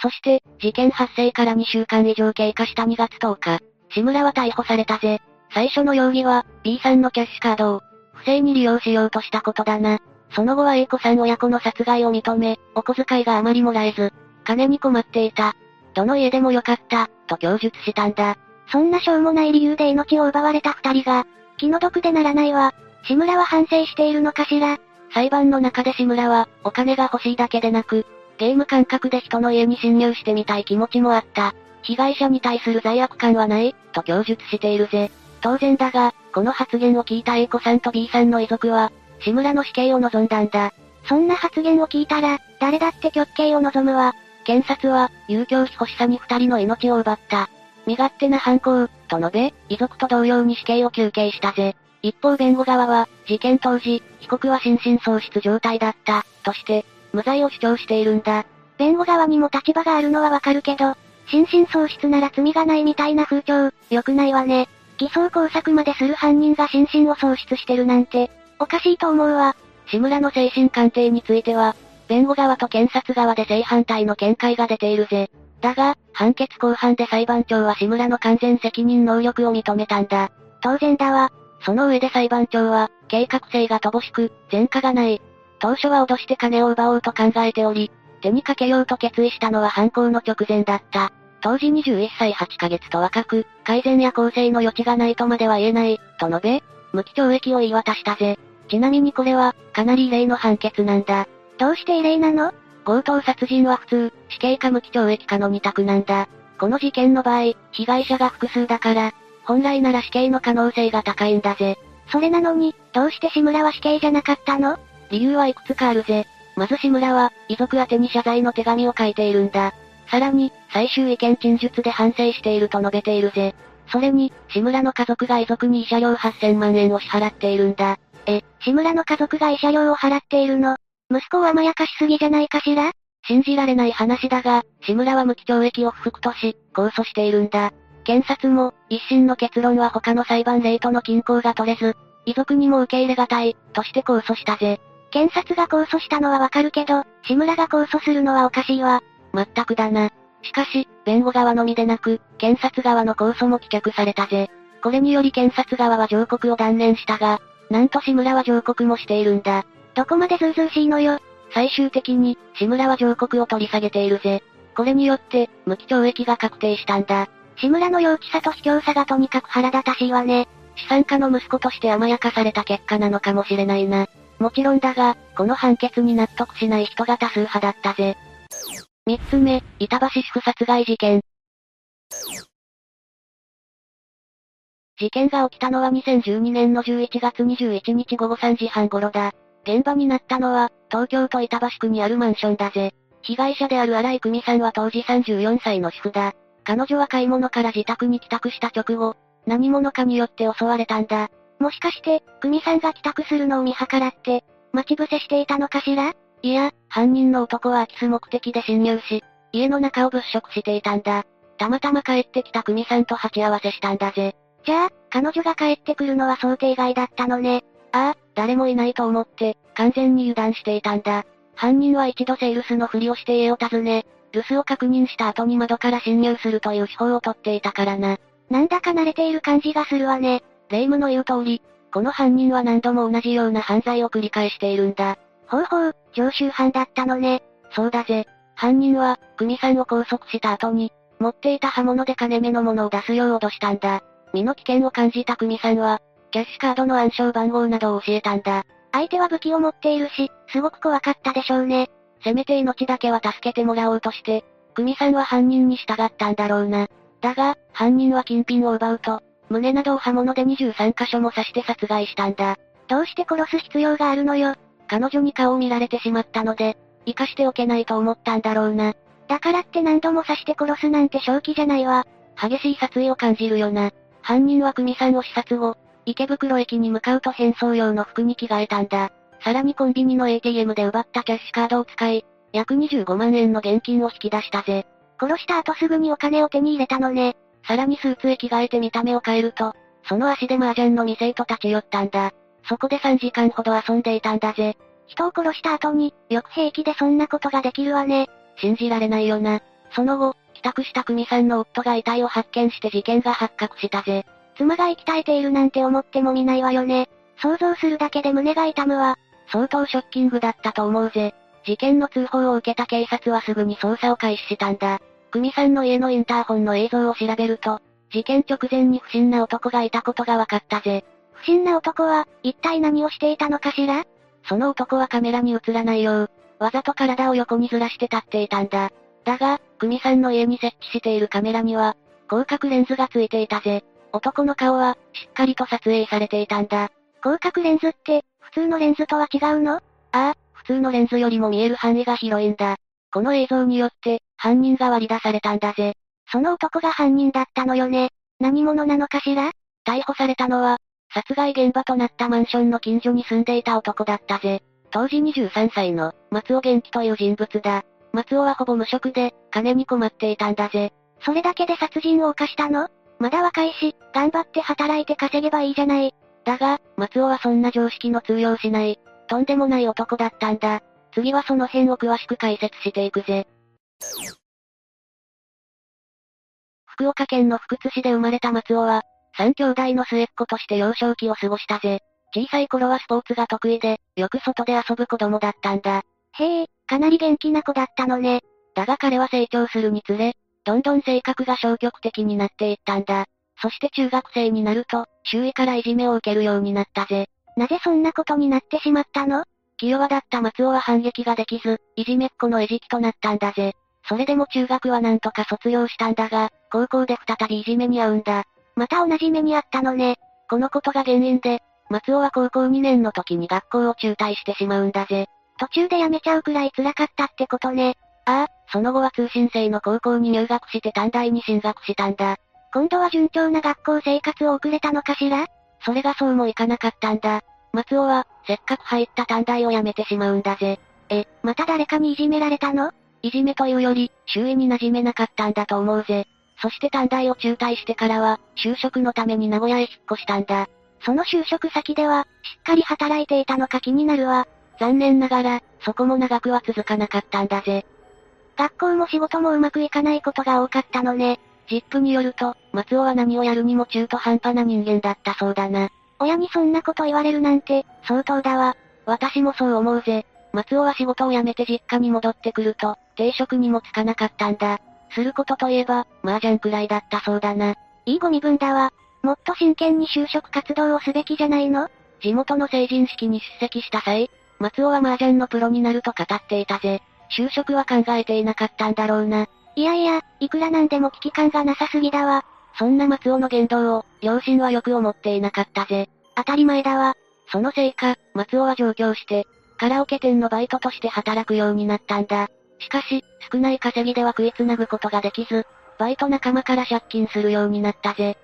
そして、事件発生から2週間以上経過した2月10日、志村は逮捕されたぜ。最初の容疑は、B さんのキャッシュカードを、不正に利用しようとしたことだな。その後は A 子さん親子の殺害を認め、お小遣いがあまりもらえず、金に困っていた。どの家でもよかった、と供述したんだ。そんなしょうもない理由で命を奪われた二人が、気の毒でならないわ。志村は反省しているのかしら裁判の中で志村は、お金が欲しいだけでなく、ゲーム感覚で人の家に侵入してみたい気持ちもあった。被害者に対する罪悪感はない、と供述しているぜ。当然だが、この発言を聞いた A 子さんと B さんの遺族は、志村の死刑を望んだんだ。そんな発言を聞いたら、誰だって極刑を望むわ。検察は、遊興費欲しさに二人の命を奪った。身勝手な犯行、と述べ、遺族と同様に死刑を求刑したぜ。一方弁護側は、事件当時、被告は心神喪失状態だった、として、無罪を主張しているんだ。弁護側にも立場があるのはわかるけど、心神喪失なら罪がないみたいな風潮、良くないわね。偽装工作までする犯人が心身を喪失してるなんて、おかしいと思うわ。志村の精神鑑定については、弁護側と検察側で正反対の見解が出ているぜ。だが、判決公判で裁判長は志村の完全責任能力を認めたんだ。当然だわ。その上で裁判長は、計画性が乏しく、前科がない。当初は脅して金を奪おうと考えており、手にかけようと決意したのは犯行の直前だった。当時21歳8ヶ月と若く、改善や更生の余地がないとまでは言えない、と述べ、無期懲役を言い渡したぜ。ちなみにこれは、かなり異例の判決なんだ。どうして異例なの？強盗殺人は普通、死刑か無期懲役かの二択なんだ。この事件の場合、被害者が複数だから、本来なら死刑の可能性が高いんだぜ。それなのに、どうして志村は死刑じゃなかったの？理由はいくつかあるぜ。まず志村は、遺族宛に謝罪の手紙を書いているんだ。さらに、最終意見陳述で反省していると述べているぜ。それに、志村の家族が遺族に慰謝料8000万円を支払っているんだ。え、志村の家族が慰謝料を払っているの？息子を甘やかしすぎじゃないかしら？信じられない話だが、志村は無期懲役を不服とし、控訴しているんだ。検察も、一審の結論は他の裁判例との均衡が取れず、遺族にも受け入れがたい、として控訴したぜ。検察が控訴したのはわかるけど、志村が控訴するのはおかしいわ。まったくだな。しかし、弁護側のみでなく、検察側の控訴も棄却されたぜ。これにより検察側は上告を断念したが、なんと志村は上告もしているんだ。どこまでずうずうしいのよ。最終的に、志村は上告を取り下げているぜ。これによって、無期懲役が確定したんだ。志村の幼稚さと卑怯さがとにかく腹立たしいわね。資産家の息子として甘やかされた結果なのかもしれないな。もちろんだが、この判決に納得しない人が多数派だったぜ。三つ目、板橋主婦殺害事件。事件が起きたのは2012年の11月21日午後3時半頃だ。現場になったのは、東京都板橋区にあるマンションだぜ。被害者である荒井久美さんは当時34歳の主婦だ。彼女は買い物から自宅に帰宅した直後、何者かによって襲われたんだ。もしかして、久美さんが帰宅するのを見計らって、待ち伏せしていたのかしら？いや、犯人の男は空き巣目的で侵入し、家の中を物色していたんだ。たまたま帰ってきた久美さんと鉢合わせしたんだぜ。じゃあ、彼女が帰ってくるのは想定外だったのね。ああ、誰もいないと思って、完全に油断していたんだ。犯人は一度セールスのふりをして家を訪ね、留守を確認した後に窓から侵入するという手法をとっていたからな。なんだか慣れている感じがするわね。霊夢の言う通り、この犯人は何度も同じような犯罪を繰り返しているんだ。ほうほう、常習犯だったのね。そうだぜ。犯人は、久美さんを拘束した後に、持っていた刃物で金目のものを出すよう脅したんだ。身の危険を感じた久美さんは、キャッシュカードの暗証番号などを教えたんだ。相手は武器を持っているし、すごく怖かったでしょうね。せめて命だけは助けてもらおうとして、久美さんは犯人に従ったんだろうな。だが、犯人は金品を奪うと、胸などを刃物で23箇所も刺して殺害したんだ。どうして殺す必要があるのよ。彼女に顔を見られてしまったので、生かしておけないと思ったんだろうな。だからって何度も刺して殺すなんて正気じゃないわ。激しい殺意を感じるよな。犯人は久美さんを視察後、池袋駅に向かうと変装用の服に着替えたんだ。さらにコンビニの ATM で奪ったキャッシュカードを使い、約25万円の現金を引き出したぜ。殺した後すぐにお金を手に入れたのね。さらにスーツへ着替えて見た目を変えると、その足で麻雀の店へと立ち寄ったんだ。そこで3時間ほど遊んでいたんだぜ。人を殺した後に、よく平気でそんなことができるわね。信じられないよな。その後、帰宅した久美さんの夫が遺体を発見して事件が発覚したぜ。妻が生き絶えているなんて思っても見ないわよね。想像するだけで胸が痛むわ。相当ショッキングだったと思うぜ。事件の通報を受けた警察はすぐに捜査を開始したんだ。久美さんの家のインターホンの映像を調べると、事件直前に不審な男がいたことが分かったぜ。不審な男は、一体何をしていたのかしら？その男はカメラに映らないよう、わざと体を横にずらして立っていたんだ。だが、久美さんの家に設置しているカメラには、広角レンズがついていたぜ。男の顔は、しっかりと撮影されていたんだ。広角レンズって、普通のレンズとは違うの？ああ、普通のレンズよりも見える範囲が広いんだ。この映像によって、犯人が割り出されたんだぜ。その男が犯人だったのよね。何者なのかしら？逮捕されたのは、殺害現場となったマンションの近所に住んでいた男だったぜ。当時23歳の、松尾元気という人物だ。松尾はほぼ無職で、金に困っていたんだぜ。それだけで殺人を犯したの？まだ若いし、頑張って働いて稼げばいいじゃない。だが、松尾はそんな常識の通用しない、とんでもない男だったんだ。次はその辺を詳しく解説していくぜ。福岡県の福津市で生まれた松尾は、三兄弟の末っ子として幼少期を過ごしたぜ。小さい頃はスポーツが得意で、よく外で遊ぶ子供だったんだ。へえ、かなり元気な子だったのね。だが彼は成長するにつれ、どんどん性格が消極的になっていったんだ。そして中学生になると、周囲からいじめを受けるようになったぜ。なぜそんなことになってしまったの？気弱だった松尾は反撃ができず、いじめっ子の餌食となったんだぜ。それでも中学はなんとか卒業したんだが、高校で再びいじめに遭うんだ。また同じ目にあったのね。このことが原因で、松尾は高校2年の時に学校を中退してしまうんだぜ。途中で辞めちゃうくらい辛かったってことね。ああ、その後は通信制の高校に入学して短大に進学したんだ。今度は順調な学校生活を送れたのかしら？それがそうもいかなかったんだ。松尾は、せっかく入った短大を辞めてしまうんだぜ。え、また誰かにいじめられたの？いじめというより、周囲に馴染めなかったんだと思うぜ。そして短大を中退してからは、就職のために名古屋へ引っ越したんだ。その就職先では、しっかり働いていたのか気になるわ。残念ながら、そこも長くは続かなかったんだぜ。学校も仕事もうまくいかないことが多かったのね。ジップによると、松尾は何をやるにも中途半端な人間だったそうだな。親にそんなこと言われるなんて、相当だわ。私もそう思うぜ。松尾は仕事を辞めて実家に戻ってくると、定職にもつかなかったんだ。することといえば、麻雀くらいだったそうだな。いいご身分だわ。もっと真剣に就職活動をすべきじゃないの？地元の成人式に出席した際、松尾は麻雀のプロになると語っていたぜ。就職は考えていなかったんだろうな。いやいや、いくらなんでも危機感がなさすぎだわ。そんな松尾の言動を、両親はよく思っていなかったぜ。当たり前だわ。そのせいか、松尾は上京して、カラオケ店のバイトとして働くようになったんだ。しかし、少ない稼ぎでは食いつなぐことができず、バイト仲間から借金するようになったぜ。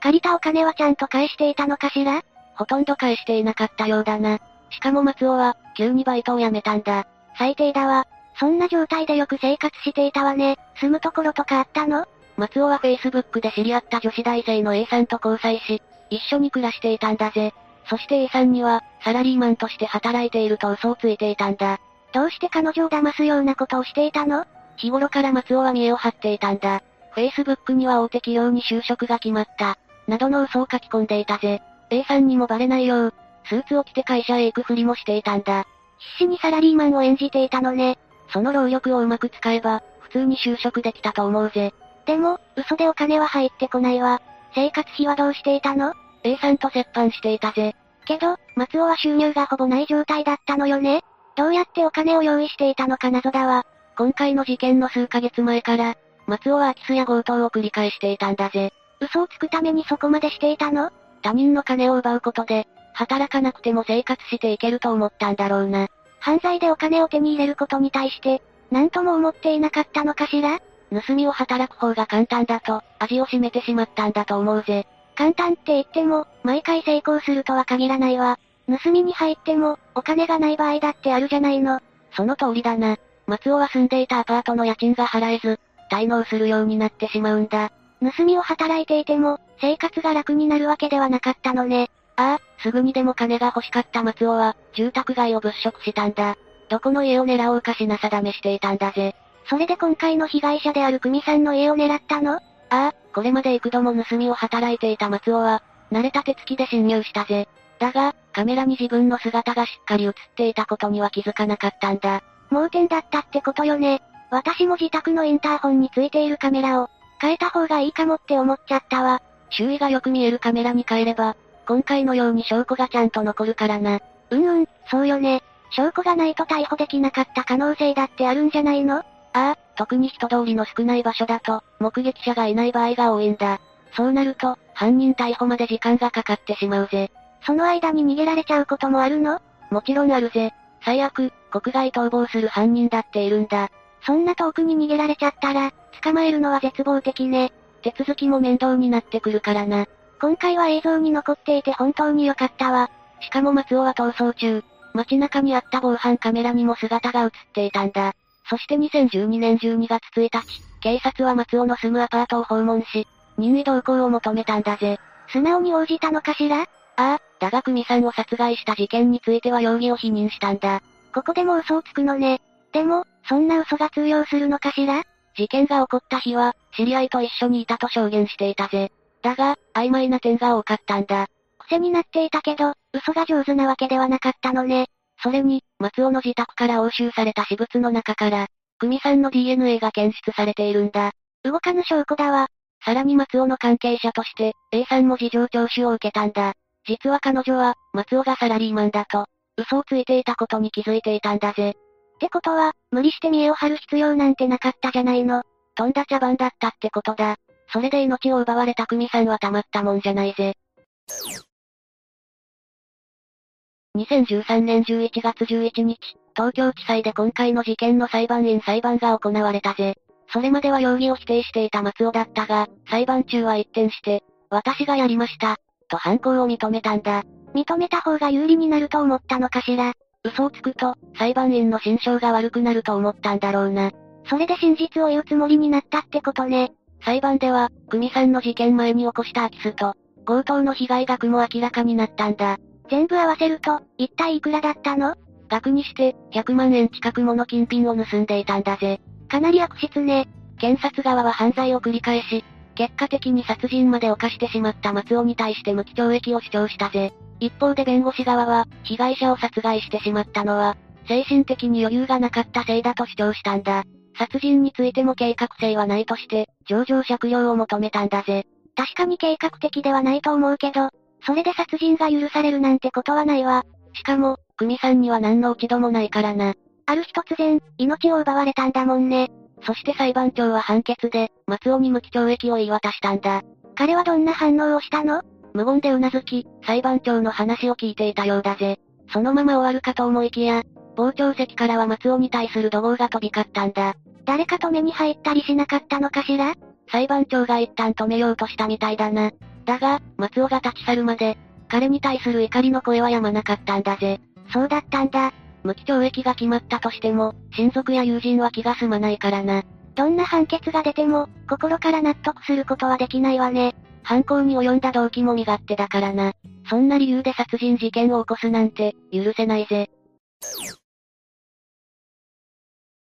借りたお金はちゃんと返していたのかしら？ほとんど返していなかったようだな。しかも松尾は、急にバイトを辞めたんだ。最低だわ。そんな状態でよく生活していたわね。住むところとかあったの？松尾は Facebook で知り合った女子大生の A さんと交際し、一緒に暮らしていたんだぜ。そして A さんには、サラリーマンとして働いていると嘘をついていたんだ。どうして彼女を騙すようなことをしていたの？日頃から松尾は見栄を張っていたんだ。Facebook には大手企業に就職が決まった。などの嘘を書き込んでいたぜ。A さんにもバレないよう、スーツを着て会社へ行くふりもしていたんだ。必死にサラリーマンを演じていたのね。その労力をうまく使えば、普通に就職できたと思うぜ。でも、嘘でお金は入ってこないわ。生活費はどうしていたの ?A さんと折半していたぜ。けど、松尾は収入がほぼない状態だったのよねどうやってお金を用意していたのか謎だわ。今回の事件の数ヶ月前から、松尾は空き巣や強盗を繰り返していたんだぜ。嘘をつくためにそこまでしていたの？他人の金を奪うことで、働かなくても生活していけると思ったんだろうな。犯罪でお金を手に入れることに対して、何とも思っていなかったのかしら？盗みを働く方が簡単だと、味を占めてしまったんだと思うぜ。簡単って言っても、毎回成功するとは限らないわ。盗みに入っても、お金がない場合だってあるじゃないの。その通りだな。松尾は住んでいたアパートの家賃が払えず、滞納するようになってしまうんだ。盗みを働いていても、生活が楽になるわけではなかったのね。ああ、すぐにでも金が欲しかった松尾は、住宅街を物色したんだ。どこの家を狙おうか品定めしていたんだぜ。それで今回の被害者である久美さんの家を狙ったの？ああ、これまで幾度も盗みを働いていた松尾は、慣れた手つきで侵入したぜ。だが、カメラに自分の姿がしっかり映っていたことには気づかなかったんだ。盲点だったってことよね。私も自宅のインターホンについているカメラを、変えた方がいいかもって思っちゃったわ。周囲がよく見えるカメラに変えれば、今回のように証拠がちゃんと残るからな。うんうん、そうよね。証拠がないと逮捕できなかった可能性だってあるんじゃないの？ああ、特に人通りの少ない場所だと、目撃者がいない場合が多いんだ。そうなると、犯人逮捕まで時間がかかってしまうぜ。その間に逃げられちゃうこともあるの？もちろんあるぜ。最悪、国外逃亡する犯人だっているんだ。そんな遠くに逃げられちゃったら、捕まえるのは絶望的ね。手続きも面倒になってくるからな。今回は映像に残っていて本当に良かったわ。しかも松尾は逃走中。街中にあった防犯カメラにも姿が映っていたんだ。そして2012年12月1日、警察は松尾の住むアパートを訪問し、任意同行を求めたんだぜ。素直に応じたのかしら？ああ、だが久美さんを殺害した事件については容疑を否認したんだ。ここでも嘘をつくのね。でも、そんな嘘が通用するのかしら？事件が起こった日は、知り合いと一緒にいたと証言していたぜ。だが、曖昧な点が多かったんだ。癖になっていたけど、嘘が上手なわけではなかったのね。それに、松尾の自宅から押収された私物の中から、久美さんの DNA が検出されているんだ。動かぬ証拠だわ。さらに松尾の関係者として、A さんも事情聴取を受けたんだ。実は彼女は、松尾がサラリーマンだと、嘘をついていたことに気づいていたんだぜ。ってことは、無理して見栄を張る必要なんてなかったじゃないの。とんだ茶番だったってことだ。それで命を奪われた久美さんはたまったもんじゃないぜ。2013年11月11日、東京地裁で今回の事件の裁判員裁判が行われたぜ。それまでは容疑を否定していた松尾だったが、裁判中は一転して、私がやりました、と犯行を認めたんだ。認めた方が有利になると思ったのかしら。嘘をつくと、裁判員の心象が悪くなると思ったんだろうな。それで真実を言うつもりになったってことね。裁判では、久美さんの事件前に起こした空き巣と、強盗の被害額も明らかになったんだ。全部合わせると、一体いくらだったの？額にして、100万円近くもの金品を盗んでいたんだぜ。かなり悪質ね。検察側は犯罪を繰り返し、結果的に殺人まで犯してしまった松尾に対して無期懲役を主張したぜ。一方で弁護士側は、被害者を殺害してしまったのは、精神的に余裕がなかったせいだと主張したんだ。殺人についても計画性はないとして、上場借用を求めたんだぜ。確かに計画的ではないと思うけど、それで殺人が許されるなんてことはないわ。しかも、久美さんには何の落ち度もないからな。ある日突然、命を奪われたんだもんね。そして裁判長は判決で、松尾に無期懲役を言い渡したんだ。彼はどんな反応をしたの？無言で頷き、裁判長の話を聞いていたようだぜ。そのまま終わるかと思いきや、傍聴席からは松尾に対する怒号が飛び交ったんだ。誰か止めに入ったりしなかったのかしら？裁判長が一旦止めようとしたみたいだな。だが、松尾が立ち去るまで、彼に対する怒りの声は止まなかったんだぜ。そうだったんだ。無期懲役が決まったとしても、親族や友人は気が済まないからな。どんな判決が出ても、心から納得することはできないわね。犯行に及んだ動機も身勝手だからな。そんな理由で殺人事件を起こすなんて、許せないぜ。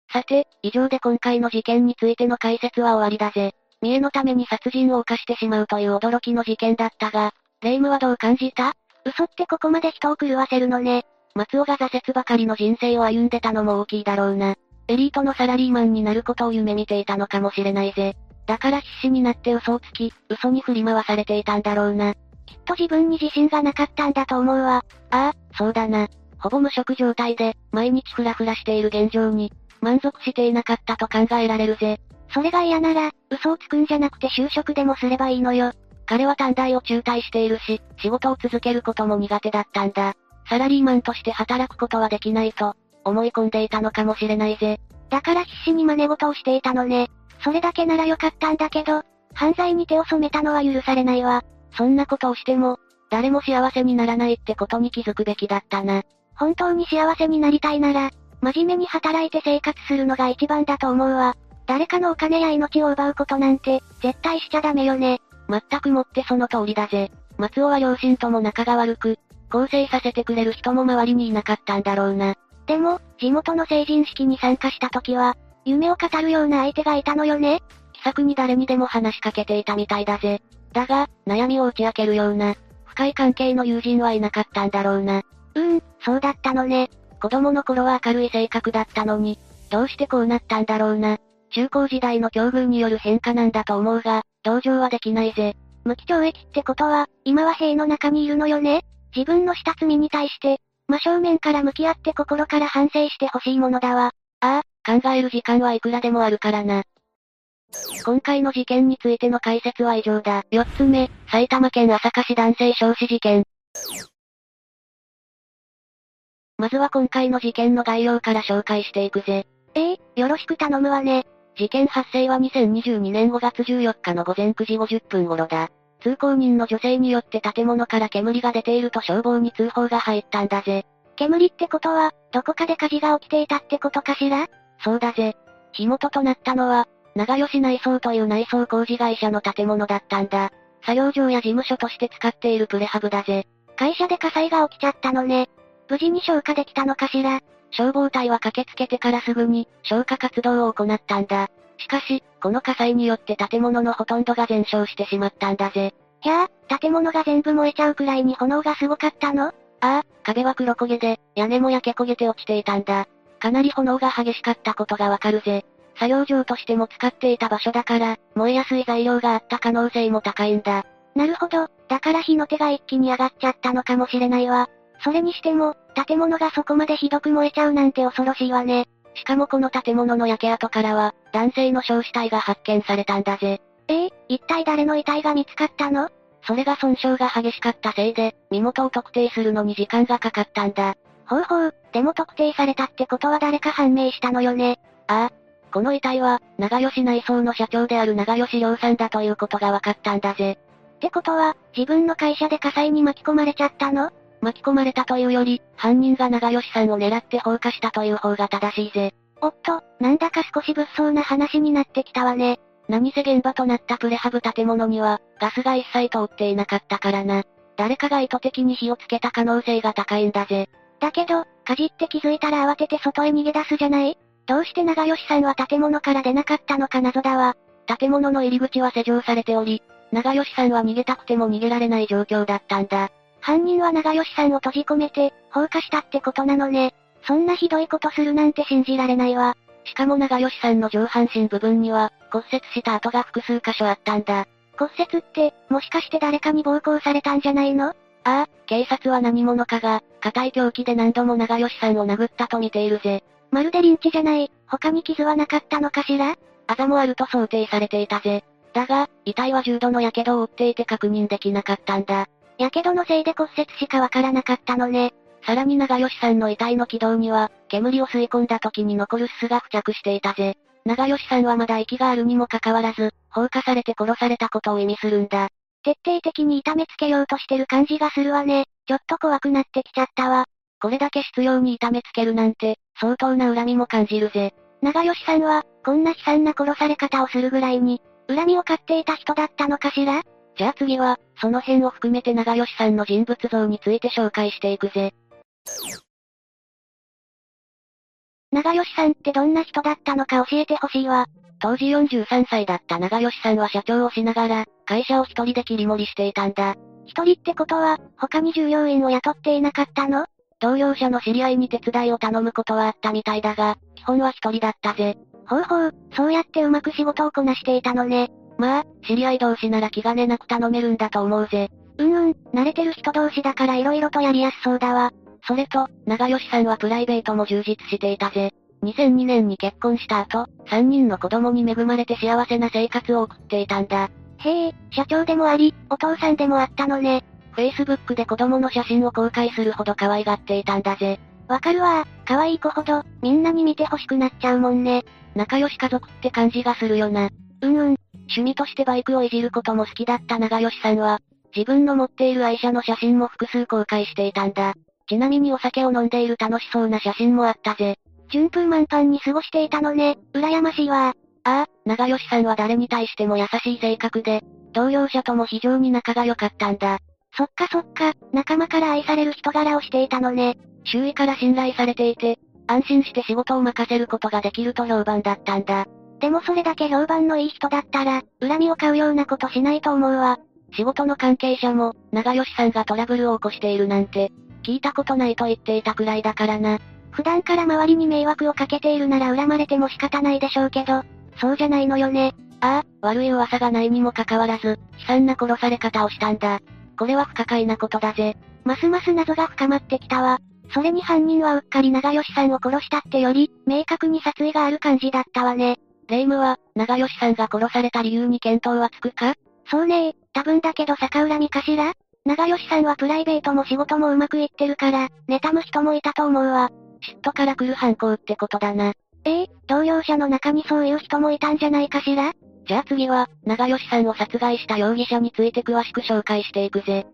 さて、以上で今回の事件についての解説は終わりだぜ。見栄のために殺人を犯してしまうという驚きの事件だったが、霊夢はどう感じた？嘘ってここまで人を狂わせるのね。松尾が挫折ばかりの人生を歩んでたのも大きいだろうな。エリートのサラリーマンになることを夢見ていたのかもしれないぜ。だから必死になって嘘をつき、嘘に振り回されていたんだろうな。きっと自分に自信がなかったんだと思うわ。ああ、そうだな。ほぼ無職状態で、毎日フラフラしている現状に、満足していなかったと考えられるぜ。それが嫌なら、嘘をつくんじゃなくて就職でもすればいいのよ。彼は短大を中退しているし、仕事を続けることも苦手だったんだ。サラリーマンとして働くことはできないと、思い込んでいたのかもしれないぜ。だから必死に真似事をしていたのね。それだけならよかったんだけど、犯罪に手を染めたのは許されないわ。そんなことをしても、誰も幸せにならないってことに気づくべきだったな。本当に幸せになりたいなら、真面目に働いて生活するのが一番だと思うわ。誰かのお金や命を奪うことなんて、絶対しちゃダメよね。全くもってその通りだぜ。松尾は両親とも仲が悪く、構成させてくれる人も周りにいなかったんだろうな。でも、地元の成人式に参加した時は、夢を語るような相手がいたのよね気さくに誰にでも話しかけていたみたいだぜ。だが、悩みを打ち明けるような、深い関係の友人はいなかったんだろうな。うーん、そうだったのね。子供の頃は明るい性格だったのに、どうしてこうなったんだろうな。中高時代の境遇による変化なんだと思うが、同情はできないぜ。無期懲役ってことは、今は塀の中にいるのよね？自分のした罪に対して、真正面から向き合って心から反省してほしいものだわ。ああ、考える時間はいくらでもあるからな。今回の事件についての解説は以上だ。四つ目、埼玉県朝霞市男性焼死事件。まずは今回の事件の概要から紹介していくぜ。ええー、よろしく頼むわね。事件発生は2022年5月14日の午前9時50分頃だ。通行人の女性によって建物から煙が出ていると消防に通報が入ったんだぜ。煙ってことは、どこかで火事が起きていたってことかしら？そうだぜ。火元となったのは、長吉内装という内装工事会社の建物だったんだ。作業場や事務所として使っているプレハブだぜ。会社で火災が起きちゃったのね。無事に消火できたのかしら？消防隊は駆けつけてからすぐに、消火活動を行ったんだ。しかし、この火災によって建物のほとんどが全焼してしまったんだぜ。ひゃあ、建物が全部燃えちゃうくらいに炎がすごかったの？ああ、壁は黒焦げで、屋根も焼け焦げて落ちていたんだ。かなり炎が激しかったことがわかるぜ。作業場としても使っていた場所だから、燃えやすい材料があった可能性も高いんだ。なるほど、だから火の手が一気に上がっちゃったのかもしれないわ。それにしても、建物がそこまでひどく燃えちゃうなんて恐ろしいわね。しかもこの建物の焼け跡からは、男性の焼死体が発見されたんだぜ。ええー、一体誰の遺体が見つかったの？それが損傷が激しかったせいで、身元を特定するのに時間がかかったんだ。ほうほう、でも特定されたってことは誰か判明したのよね。ああ。この遺体は、長吉内装の社長である長吉良さんだということが分かったんだぜ。ってことは、自分の会社で火災に巻き込まれちゃったの？巻き込まれたというより、犯人が長吉さんを狙って放火したという方が正しいぜ。おっと、なんだか少し物騒な話になってきたわね。何せ現場となったプレハブ建物には、ガスが一切通っていなかったからな。誰かが意図的に火をつけた可能性が高いんだぜ。だけど、火事って気づいたら慌てて外へ逃げ出すじゃない？どうして長吉さんは建物から出なかったのか謎だわ。建物の入り口は施錠されており、長吉さんは逃げたくても逃げられない状況だったんだ。犯人は長吉さんを閉じ込めて、放火したってことなのね。そんなひどいことするなんて信じられないわ。しかも長吉さんの上半身部分には、骨折した跡が複数箇所あったんだ。骨折って、もしかして誰かに暴行されたんじゃないの？ああ、警察は何者かが、硬い凶器で何度も長吉さんを殴ったと見ているぜ。まるでリンチじゃない、他に傷はなかったのかしら？あざもあると想定されていたぜ。だが、遺体は重度の火傷を負っていて確認できなかったんだ。火傷のせいで骨折しかわからなかったのね。さらに長吉さんの遺体の軌道には、煙を吸い込んだ時に残るすが付着していたぜ。長吉さんはまだ息があるにもかかわらず、放火されて殺されたことを意味するんだ。徹底的に痛めつけようとしてる感じがするわね。ちょっと怖くなってきちゃったわ。これだけ執拗に痛めつけるなんて、相当な恨みも感じるぜ。長吉さんは、こんな悲惨な殺され方をするぐらいに、恨みを買っていた人だったのかしら？じゃあ次は、その辺を含めて長吉さんの人物像について紹介していくぜ。長吉さんってどんな人だったのか教えてほしいわ。当時43歳だった長吉さんは社長をしながら、会社を一人で切り盛りしていたんだ。一人ってことは、他に従業員を雇っていなかったの？同業者の知り合いに手伝いを頼むことはあったみたいだが、基本は一人だったぜ。ほうほう、そうやってうまく仕事をこなしていたのね。まあ、知り合い同士なら気兼ねなく頼めるんだと思うぜ。うんうん、慣れてる人同士だから色々とやりやすそうだわ。それと、長吉さんはプライベートも充実していたぜ。2002年に結婚した後、3人の子供に恵まれて幸せな生活を送っていたんだ。へえ、社長でもあり、お父さんでもあったのね。Facebook で子供の写真を公開するほど可愛がっていたんだぜ。わかるわ可愛い子ほど、みんなに見て欲しくなっちゃうもんね。仲良し家族って感じがするよな。うんうん。趣味としてバイクをいじることも好きだった長吉さんは、自分の持っている愛車の写真も複数公開していたんだ。ちなみにお酒を飲んでいる楽しそうな写真もあったぜ。順風満帆に過ごしていたのね、羨ましいわ。ああ、長吉さんは誰に対しても優しい性格で、同僚者とも非常に仲が良かったんだ。そっかそっか、仲間から愛される人柄をしていたのね。周囲から信頼されていて、安心して仕事を任せることができると評判だったんだ。でもそれだけ評判のいい人だったら、恨みを買うようなことしないと思うわ。仕事の関係者も、長吉さんがトラブルを起こしているなんて、聞いたことないと言っていたくらいだからな。普段から周りに迷惑をかけているなら恨まれても仕方ないでしょうけど、そうじゃないのよね。ああ、悪い噂がないにもかかわらず、悲惨な殺され方をしたんだ。これは不可解なことだぜ。ますます謎が深まってきたわ。それに犯人はうっかり長吉さんを殺したってより、明確に殺意がある感じだったわね。霊夢は、長吉さんが殺された理由に見当はつくか？そうね多分だけど逆恨みかしら長吉さんはプライベートも仕事もうまくいってるから、妬む人もいたと思うわ。嫉妬から来る犯行ってことだな。え？え同僚者の中にそういう人もいたんじゃないかしら？じゃあ次は、長吉さんを殺害した容疑者について詳しく紹介していくぜ。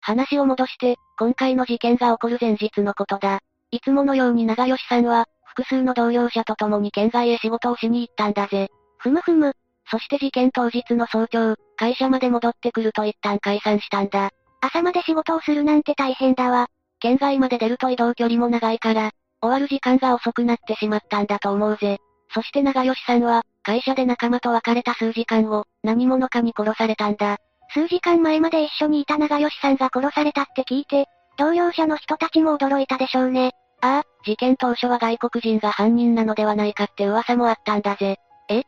話を戻して、今回の事件が起こる前日のことだ。いつものように長吉さんは、複数の同僚者と共に県外へ仕事をしに行ったんだぜ。ふむふむ。そして事件当日の早朝、会社まで戻ってくると一旦解散したんだ。朝まで仕事をするなんて大変だわ。県外まで出ると移動距離も長いから、終わる時間が遅くなってしまったんだと思うぜ。そして長吉さんは、会社で仲間と別れた数時間後、何者かに殺されたんだ。数時間前まで一緒にいた長吉さんが殺されたって聞いて、同僚者の人たちも驚いたでしょうね。ああ、事件当初は外国人が犯人なのではないかって噂もあったんだぜ。え？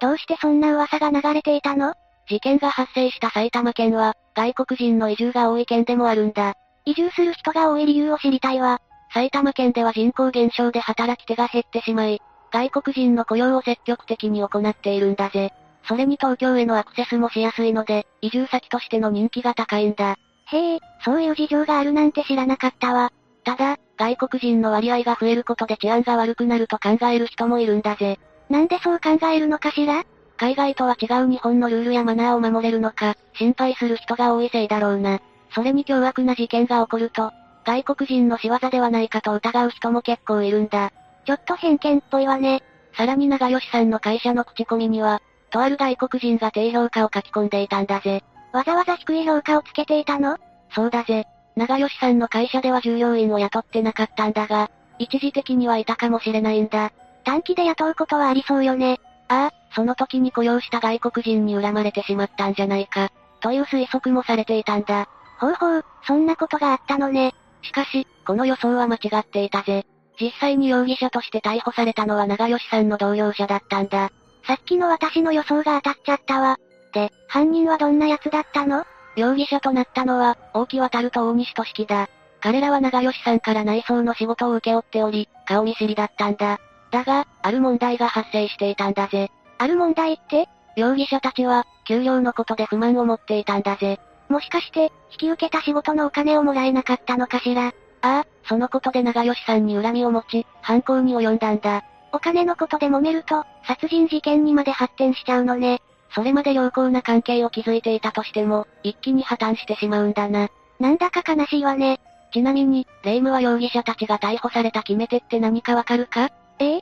どうしてそんな噂が流れていたの？事件が発生した埼玉県は、外国人の移住が多い県でもあるんだ。移住する人が多い理由を知りたいわ。埼玉県では人口減少で働き手が減ってしまい、外国人の雇用を積極的に行っているんだぜ。それに東京へのアクセスもしやすいので、移住先としての人気が高いんだ。へえ、そういう事情があるなんて知らなかったわ。ただ、外国人の割合が増えることで治安が悪くなると考える人もいるんだぜ。なんでそう考えるのかしら？海外とは違う日本のルールやマナーを守れるのか、心配する人が多いせいだろうな。それに凶悪な事件が起こると、外国人の仕業ではないかと疑う人も結構いるんだ。ちょっと偏見っぽいわね。さらに長吉さんの会社の口コミには、とある外国人が低評価を書き込んでいたんだぜ。わざわざ低い評価をつけていたの？そうだぜ。長吉さんの会社では従業員を雇ってなかったんだが、一時的にはいたかもしれないんだ。短期で雇うことはありそうよね。ああ、その時に雇用した外国人に恨まれてしまったんじゃないか、という推測もされていたんだ。ほうほう、そんなことがあったのね。しかし、この予想は間違っていたぜ。実際に容疑者として逮捕されたのは長吉さんの同僚者だったんだ。さっきの私の予想が当たっちゃったわ。で、犯人はどんな奴だったの？容疑者となったのは、大木渡と大西俊樹だ。彼らは長吉さんから内装の仕事を請け負っており、顔見知りだったんだ。だが、ある問題が発生していたんだぜ。ある問題って？容疑者たちは、給料のことで不満を持っていたんだぜ。もしかして、引き受けた仕事のお金をもらえなかったのかしら？ああ、そのことで長吉さんに恨みを持ち、犯行に及んだんだ。お金のことで揉めると、殺人事件にまで発展しちゃうのね。それまで良好な関係を築いていたとしても、一気に破綻してしまうんだな。なんだか悲しいわね。ちなみに、霊夢は容疑者たちが逮捕された決め手って何かわかるか？え？え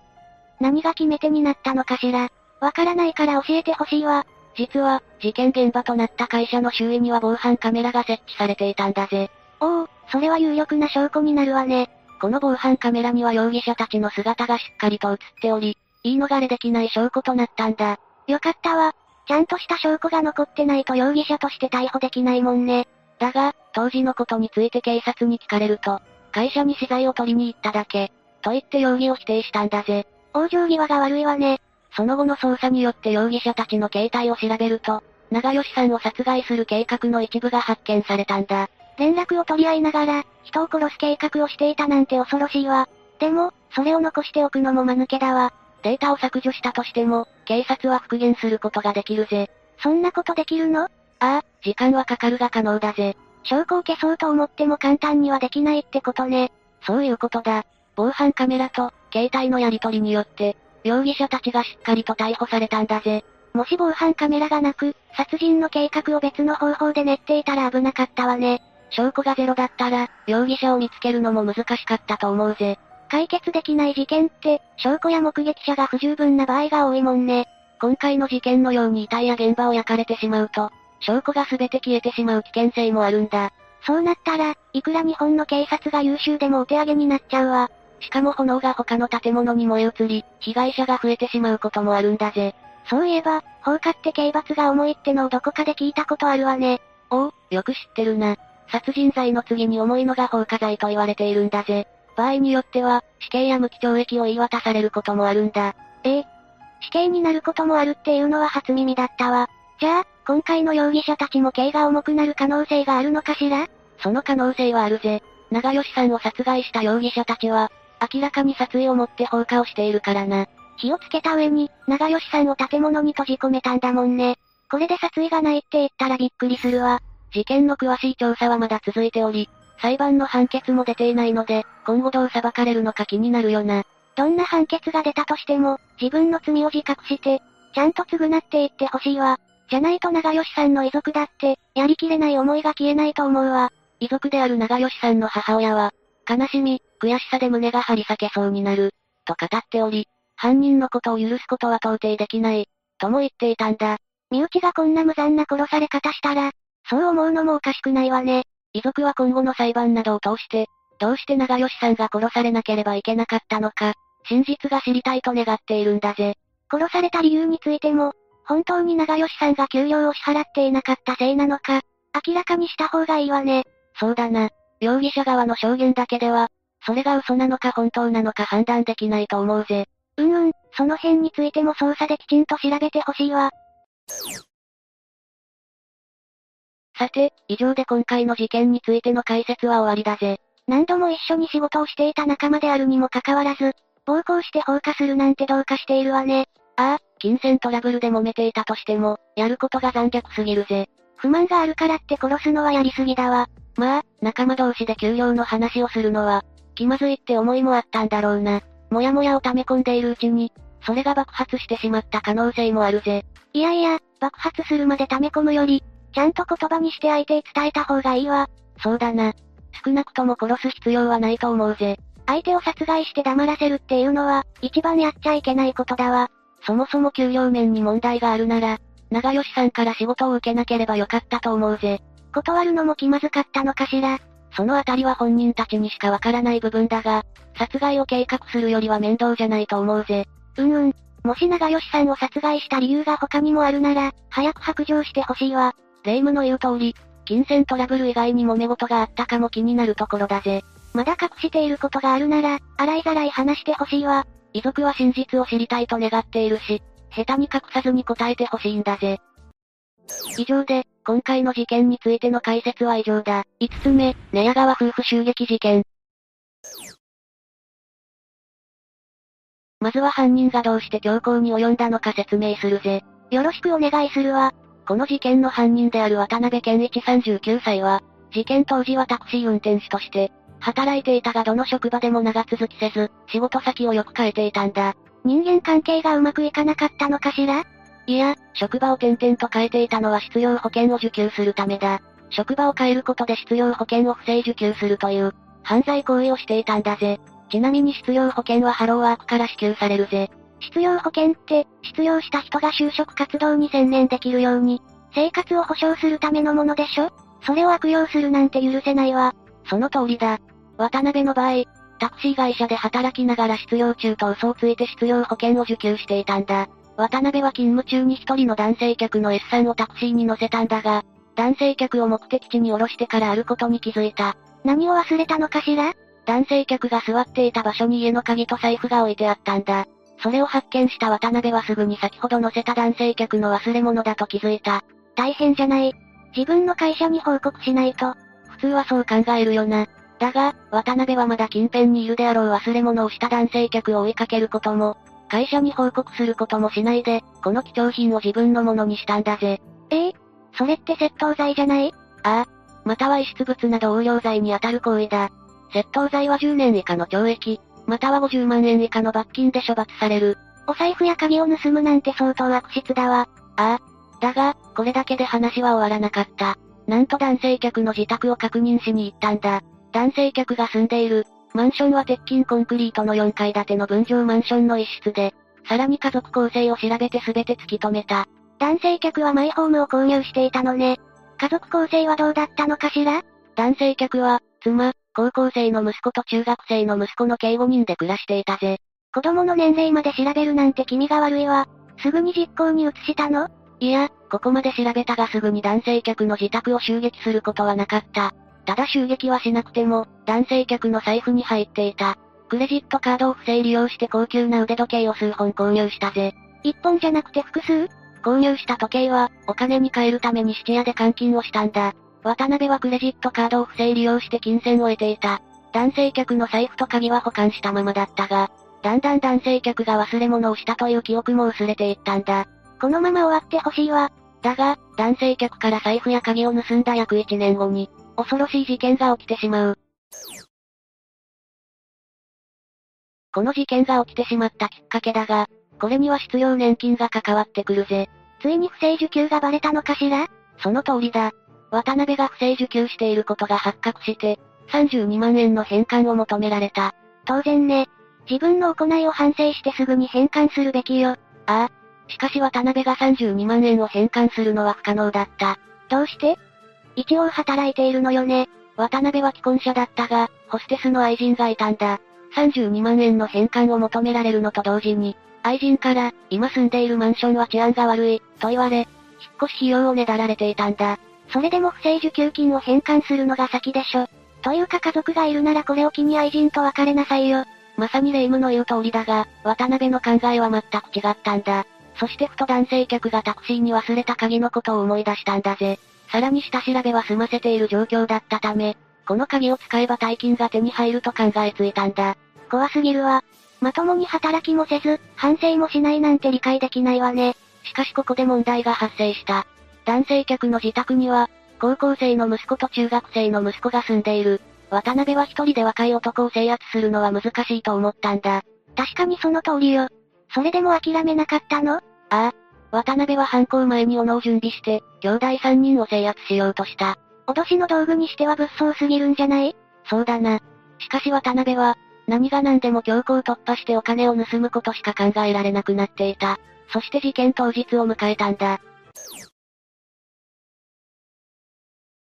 何が決め手になったのかしら？わからないから教えてほしいわ。実は、事件現場となった会社の周囲には防犯カメラが設置されていたんだぜ。おお、それは有力な証拠になるわね。この防犯カメラには容疑者たちの姿がしっかりと映っており、言い逃れできない証拠となったんだ。よかったわ。ちゃんとした証拠が残ってないと容疑者として逮捕できないもんね。だが、当時のことについて警察に聞かれると、会社に資材を取りに行っただけ、と言って容疑を否定したんだぜ。往生際が悪いわね。その後の捜査によって容疑者たちの携帯を調べると、長吉さんを殺害する計画の一部が発見されたんだ。連絡を取り合いながら、人を殺す計画をしていたなんて恐ろしいわ。でも、それを残しておくのも間抜けだわ。データを削除したとしても、警察は復元することができるぜ。そんなことできるの？ああ、時間はかかるが可能だぜ。証拠を消そうと思っても簡単にはできないってことね。そういうことだ。防犯カメラと、携帯のやり取りによって、容疑者たちがしっかりと逮捕されたんだぜ。もし防犯カメラがなく、殺人の計画を別の方法で練っていたら危なかったわね。証拠がゼロだったら、容疑者を見つけるのも難しかったと思うぜ。解決できない事件って、証拠や目撃者が不十分な場合が多いもんね。今回の事件のように遺体や現場を焼かれてしまうと、証拠が全て消えてしまう危険性もあるんだ。そうなったら、いくら日本の警察が優秀でもお手上げになっちゃうわ。しかも炎が他の建物に燃え移り、被害者が増えてしまうこともあるんだぜ。そういえば、放火って刑罰が重いってのをどこかで聞いたことあるわね。おお、よく知ってるな。殺人罪の次に重いのが放火罪と言われているんだぜ。場合によっては、死刑や無期懲役を言い渡されることもあるんだ。ええ。死刑になることもあるっていうのは初耳だったわ。じゃあ、今回の容疑者たちも刑が重くなる可能性があるのかしら？その可能性はあるぜ。長吉さんを殺害した容疑者たちは、明らかに殺意を持って放火をしているからな。火をつけた上に、長吉さんを建物に閉じ込めたんだもんね。これで殺意がないって言ったらびっくりするわ。事件の詳しい調査はまだ続いており、裁判の判決も出ていないので、今後どう裁かれるのか気になるよな。どんな判決が出たとしても、自分の罪を自覚して、ちゃんと償っていってほしいわ。じゃないと長吉さんの遺族だって、やりきれない思いが消えないと思うわ。遺族である長吉さんの母親は、悲しみ、悔しさで胸が張り裂けそうになる、と語っており、犯人のことを許すことは到底できない、とも言っていたんだ。身内がこんな無残な殺され方したら、そう思うのもおかしくないわね。遺族は今後の裁判などを通して、どうして長吉さんが殺されなければいけなかったのか、真実が知りたいと願っているんだぜ。殺された理由についても、本当に長吉さんが給料を支払っていなかったせいなのか、明らかにした方がいいわね。そうだな。容疑者側の証言だけでは、それが嘘なのか本当なのか判断できないと思うぜ。うんうん、その辺についても捜査できちんと調べてほしいわ。さて、以上で今回の事件についての解説は終わりだぜ。何度も一緒に仕事をしていた仲間であるにもかかわらず、暴行して放火するなんてどうかしているわね。ああ、金銭トラブルで揉めていたとしても、やることが残虐すぎるぜ。不満があるからって殺すのはやりすぎだわ。まあ、仲間同士で給料の話をするのは、気まずいって思いもあったんだろうな。もやもやを溜め込んでいるうちに、それが爆発してしまった可能性もあるぜ。いやいや、爆発するまで溜め込むより、ちゃんと言葉にして相手へ伝えた方がいいわ。そうだな。少なくとも殺す必要はないと思うぜ。相手を殺害して黙らせるっていうのは、一番やっちゃいけないことだわ。そもそも給料面に問題があるなら、長吉さんから仕事を受けなければよかったと思うぜ。断るのも気まずかったのかしら。そのあたりは本人たちにしかわからない部分だが、殺害を計画するよりは面倒じゃないと思うぜ。うんうん。もし長吉さんを殺害した理由が他にもあるなら、早く白状してほしいわ。霊夢の言う通り、金銭トラブル以外に揉め事があったかも気になるところだぜ。まだ隠していることがあるなら、洗いざらい話してほしいわ。遺族は真実を知りたいと願っているし、下手に隠さずに答えてほしいんだぜ。以上で、今回の事件についての解説は以上だ。5つ目、寝屋川夫婦襲撃事件。まずは犯人がどうして強行に及んだのか説明するぜ。よろしくお願いするわ。この事件の犯人である渡辺健一39歳は、事件当時はタクシー運転手として、働いていたがどの職場でも長続きせず、仕事先をよく変えていたんだ。人間関係がうまくいかなかったのかしら？いや、職場を転々と変えていたのは失業保険を受給するためだ。職場を変えることで失業保険を不正受給するという、犯罪行為をしていたんだぜ。ちなみに失業保険はハローワークから支給されるぜ。失業保険って、失業した人が就職活動に専念できるように、生活を保障するためのものでしょ？それを悪用するなんて許せないわ。その通りだ。渡辺の場合、タクシー会社で働きながら失業中と嘘をついて失業保険を受給していたんだ。渡辺は勤務中に一人の男性客の S さんをタクシーに乗せたんだが、男性客を目的地に降ろしてからあることに気づいた。何を忘れたのかしら？男性客が座っていた場所に家の鍵と財布が置いてあったんだ。それを発見した渡辺はすぐに先ほど乗せた男性客の忘れ物だと気づいた。大変じゃない。自分の会社に報告しないと。普通はそう考えるよな。だが、渡辺はまだ近辺にいるであろう忘れ物をした男性客を追いかけることも、会社に報告することもしないで、この貴重品を自分のものにしたんだぜ。ええそれって窃盗罪じゃない？ああ。または遺失物など横領罪に当たる行為だ。窃盗罪は10年以下の懲役、または50万円以下の罰金で処罰される。お財布や鍵を盗むなんて相当悪質だわ。ああ。だが、これだけで話は終わらなかった。なんと男性客の自宅を確認しに行ったんだ。男性客が住んでいる、マンションは鉄筋コンクリートの4階建ての分譲マンションの一室で、さらに家族構成を調べて全て突き止めた。男性客はマイホームを購入していたのね。家族構成はどうだったのかしら？男性客は、妻、高校生の息子と中学生の息子の計5人で暮らしていたぜ。子供の年齢まで調べるなんて気味が悪いわ。すぐに実行に移したの？いや、ここまで調べたがすぐに男性客の自宅を襲撃することはなかった。ただ襲撃はしなくても、男性客の財布に入っていた。クレジットカードを不正利用して高級な腕時計を数本購入したぜ。一本じゃなくて複数？購入した時計は、お金に換えるために質屋で換金をしたんだ。渡辺はクレジットカードを不正利用して金銭を得ていた。男性客の財布と鍵は保管したままだったが、だんだん男性客が忘れ物をしたという記憶も薄れていったんだ。このまま終わってほしいわ。だが、男性客から財布や鍵を盗んだ約1年後に、恐ろしい事件が起きてしまう。この事件が起きてしまったきっかけだが、これには失業年金が関わってくるぜ。ついに不正受給がバレたのかしら？その通りだ。渡辺が不正受給していることが発覚して、32万円の返還を求められた。当然ね。自分の行いを反省してすぐに返還するべきよ。ああ。しかし渡辺が32万円を返還するのは不可能だった。どうして？一応働いているのよね。渡辺は既婚者だったが、ホステスの愛人がいたんだ。32万円の返還を求められるのと同時に、愛人から、今住んでいるマンションは治安が悪い、と言われ、引っ越し費用をねだられていたんだ。それでも不正受給金を返還するのが先でしょ。というか家族がいるならこれを機に愛人と別れなさいよ。まさに霊夢の言う通りだが、渡辺の考えは全く違ったんだ。そしてふと男性客がタクシーに忘れた鍵のことを思い出したんだぜ。さらに下調べは済ませている状況だったため、この鍵を使えば大金が手に入ると考えついたんだ。怖すぎるわ。まともに働きもせず、反省もしないなんて理解できないわね。しかしここで問題が発生した。男性客の自宅には、高校生の息子と中学生の息子が住んでいる。渡辺は一人で若い男を制圧するのは難しいと思ったんだ。確かにその通りよ。それでも諦めなかったの？ああ。渡辺は犯行前に斧を準備して、兄弟三人を制圧しようとした。脅しの道具にしては物騒すぎるんじゃない？そうだな。しかし渡辺は、何が何でも強行突破してお金を盗むことしか考えられなくなっていた。そして事件当日を迎えたんだ。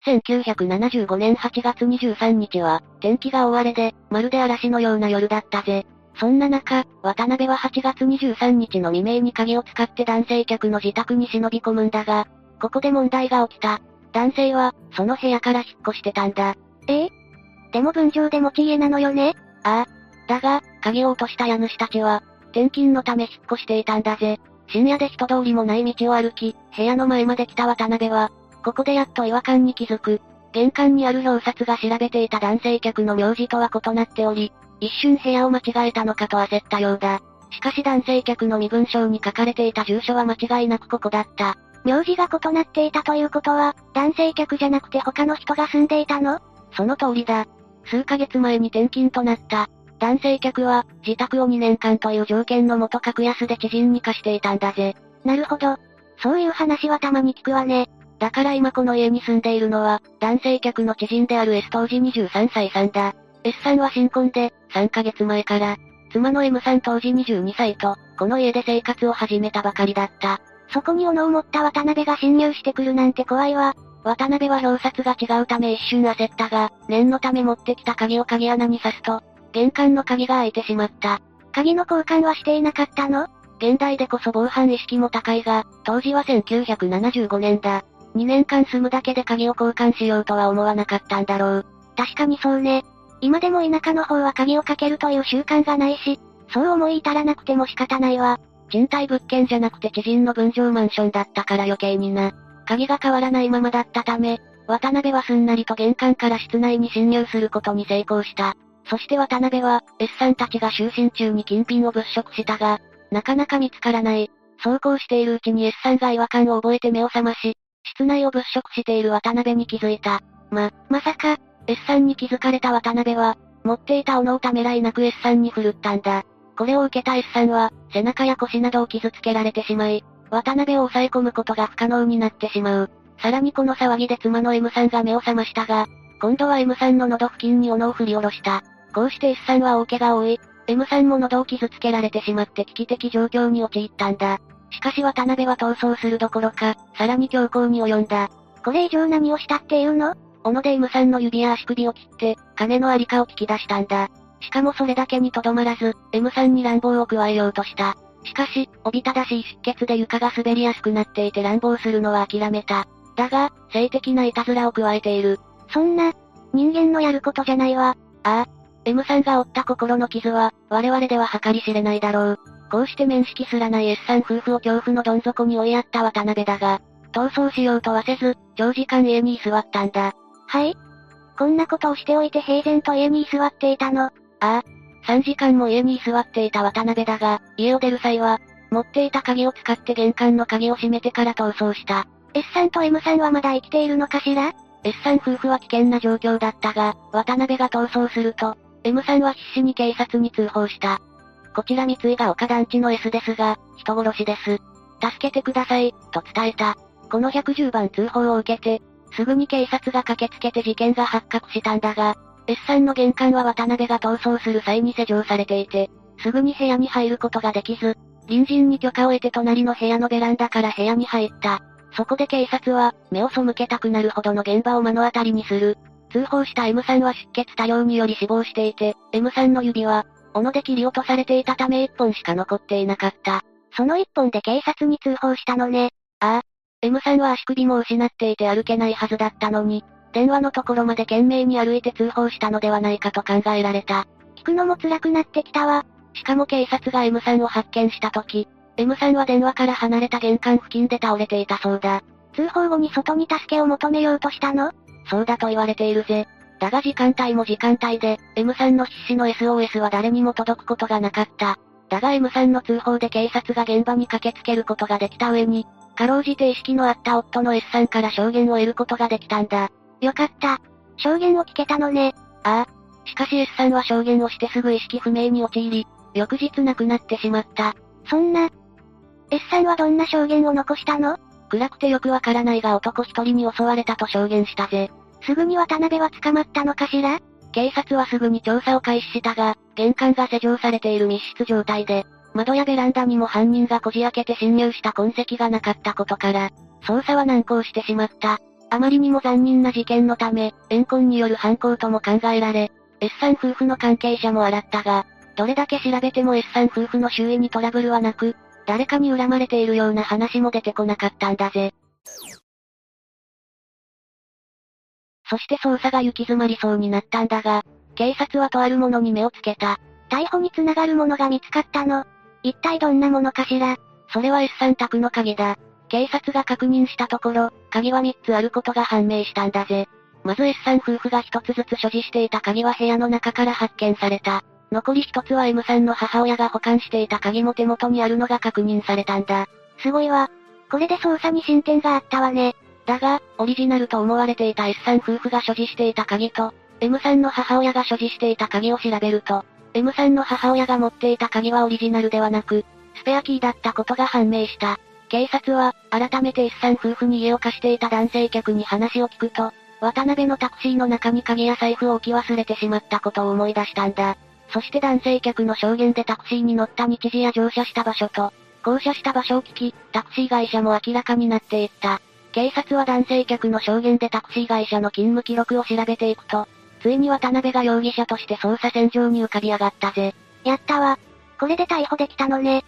1975年8月23日は、天気が大荒れで、まるで嵐のような夜だったぜ。そんな中、渡辺は8月23日の未明に鍵を使って男性客の自宅に忍び込むんだが、ここで問題が起きた。男性は、その部屋から引っ越してたんだ。え？えでも分譲で持ち家なのよね？ああ。だが、鍵を落とした家主たちは、転勤のため引っ越していたんだぜ。深夜で人通りもない道を歩き、部屋の前まで来た渡辺は、ここでやっと違和感に気づく。玄関にある表札が調べていた男性客の名字とは異なっており、一瞬部屋を間違えたのかと焦ったようだ。しかし男性客の身分証に書かれていた住所は間違いなくここだった。名字が異なっていたということは、男性客じゃなくて他の人が住んでいたの？その通りだ。数ヶ月前に転勤となった。男性客は、自宅を2年間という条件のもと格安で知人に貸していたんだぜ。なるほど。そういう話はたまに聞くわね。だから今この家に住んでいるのは、男性客の知人である S 当時23歳さんだ。S さんは新婚で、3ヶ月前から、妻の M さん当時22歳と、この家で生活を始めたばかりだった。そこに斧を持った渡辺が侵入してくるなんて怖いわ。渡辺は表札が違うため一瞬焦ったが、念のため持ってきた鍵を鍵穴に刺すと、玄関の鍵が開いてしまった。鍵の交換はしていなかったの？現代でこそ防犯意識も高いが、当時は1975年だ。2年間住むだけで鍵を交換しようとは思わなかったんだろう。確かにそうね。今でも田舎の方は鍵をかけるという習慣がないし、そう思い至らなくても仕方ないわ。賃貸物件じゃなくて知人の分譲マンションだったから余計にな。鍵が変わらないままだったため、渡辺はすんなりと玄関から室内に侵入することに成功した。そして渡辺は、S さんたちが就寝中に金品を物色したが、なかなか見つからない。そうこうしているうちに S さんが違和感を覚えて目を覚まし、室内を物色している渡辺に気づいた。ま、まさか、S さんに気づかれた渡辺は、持っていた斧をためらいなく S さんに振るったんだ。これを受けた S さんは、背中や腰などを傷つけられてしまい、渡辺を抑え込むことが不可能になってしまう。さらにこの騒ぎで妻の M さんが目を覚ましたが、今度は M さんの喉付近に斧を振り下ろした。こうして S さんは大怪我を負い、M さんも喉を傷つけられてしまって危機的状況に陥ったんだ。しかし渡辺は逃走するどころか、さらに強行に及んだ。これ以上何をしたっていうの？斧で M さんの指や足首を切って、金のありかを聞き出したんだ。しかもそれだけにとどまらず、M さんに乱暴を加えようとした。しかし、おびただしい出血で床が滑りやすくなっていて乱暴するのは諦めた。だが、性的ないたずらを加えている。そんな、人間のやることじゃないわ。ああ。M さんが負った心の傷は、我々では計り知れないだろう。こうして面識すらない S さん夫婦を恐怖のどん底に追いやった渡辺だが、逃走しようとはせず、長時間家に居座ったんだ。はいこんなことをしておいて平然と家に居座っていたの。ああ。3時間も家に居座っていた渡辺だが、家を出る際は、持っていた鍵を使って玄関の鍵を閉めてから逃走した。S さんと M さんはまだ生きているのかしら ?S さん夫婦は危険な状況だったが、渡辺が逃走すると、M さんは必死に警察に通報した。こちら三井が丘団地の S ですが、人殺しです。助けてください、と伝えた。この110番通報を受けて、すぐに警察が駆けつけて事件が発覚したんだが、S さんの玄関は渡辺が逃走する際に施錠されていて、すぐに部屋に入ることができず、隣人に許可を得て隣の部屋のベランダから部屋に入った。そこで警察は、目を背けたくなるほどの現場を目の当たりにする。通報した M さんは出血多量により死亡していて、M さんの指は、斧で切り落とされていたため一本しか残っていなかった。その一本で警察に通報したのね。ああ。M さんは足首も失っていて歩けないはずだったのに、電話のところまで懸命に歩いて通報したのではないかと考えられた。聞くのも辛くなってきたわ。しかも警察が M さんを発見した時、M さんは電話から離れた玄関付近で倒れていたそうだ。通報後に外に助けを求めようとしたのそうだと言われているぜ。だが時間帯も時間帯で、M さんの必死の SOS は誰にも届くことがなかった。だが M さんの通報で警察が現場に駆けつけることができた上に、かろうじて意識のあった夫の S さんから証言を得ることができたんだ。よかった。証言を聞けたのね。ああ。しかし S さんは証言をしてすぐ意識不明に陥り、翌日亡くなってしまった。そんな。S さんはどんな証言を残したの？暗くてよくわからないが男一人に襲われたと証言したぜ。すぐに渡辺は捕まったのかしら？警察はすぐに調査を開始したが、玄関が施錠されている密室状態で、窓やベランダにも犯人がこじ開けて侵入した痕跡がなかったことから、捜査は難航してしまった。あまりにも残忍な事件のため、怨恨による犯行とも考えられ、S さん夫婦の関係者も洗ったが、どれだけ調べても S さん夫婦の周囲にトラブルはなく、誰かに恨まれているような話も出てこなかったんだぜ。そして捜査が行き詰まりそうになったんだが、警察はとあるものに目をつけた。逮捕につながるものが見つかったの。一体どんなものかしらそれは S さん宅の鍵だ。警察が確認したところ、鍵は3つあることが判明したんだぜ。まず S さん夫婦が1つずつ所持していた鍵は部屋の中から発見された。残り1つは M さんの母親が保管していた鍵も手元にあるのが確認されたんだ。すごいわ。これで捜査に進展があったわね。だが、オリジナルと思われていた S さん夫婦が所持していた鍵と、M さんの母親が所持していた鍵を調べると、M さんの母親が持っていた鍵はオリジナルではなく、スペアキーだったことが判明した。警察は、改めて S さん夫婦に家を貸していた男性客に話を聞くと、渡辺のタクシーの中に鍵や財布を置き忘れてしまったことを思い出したんだ。そして男性客の証言でタクシーに乗った日時や乗車した場所と、降車した場所を聞き、タクシー会社も明らかになっていった。警察は男性客の証言でタクシー会社の勤務記録を調べていくと、ついに渡辺が容疑者として捜査線上に浮かび上がったぜ。やったわ。これで逮捕できたのね。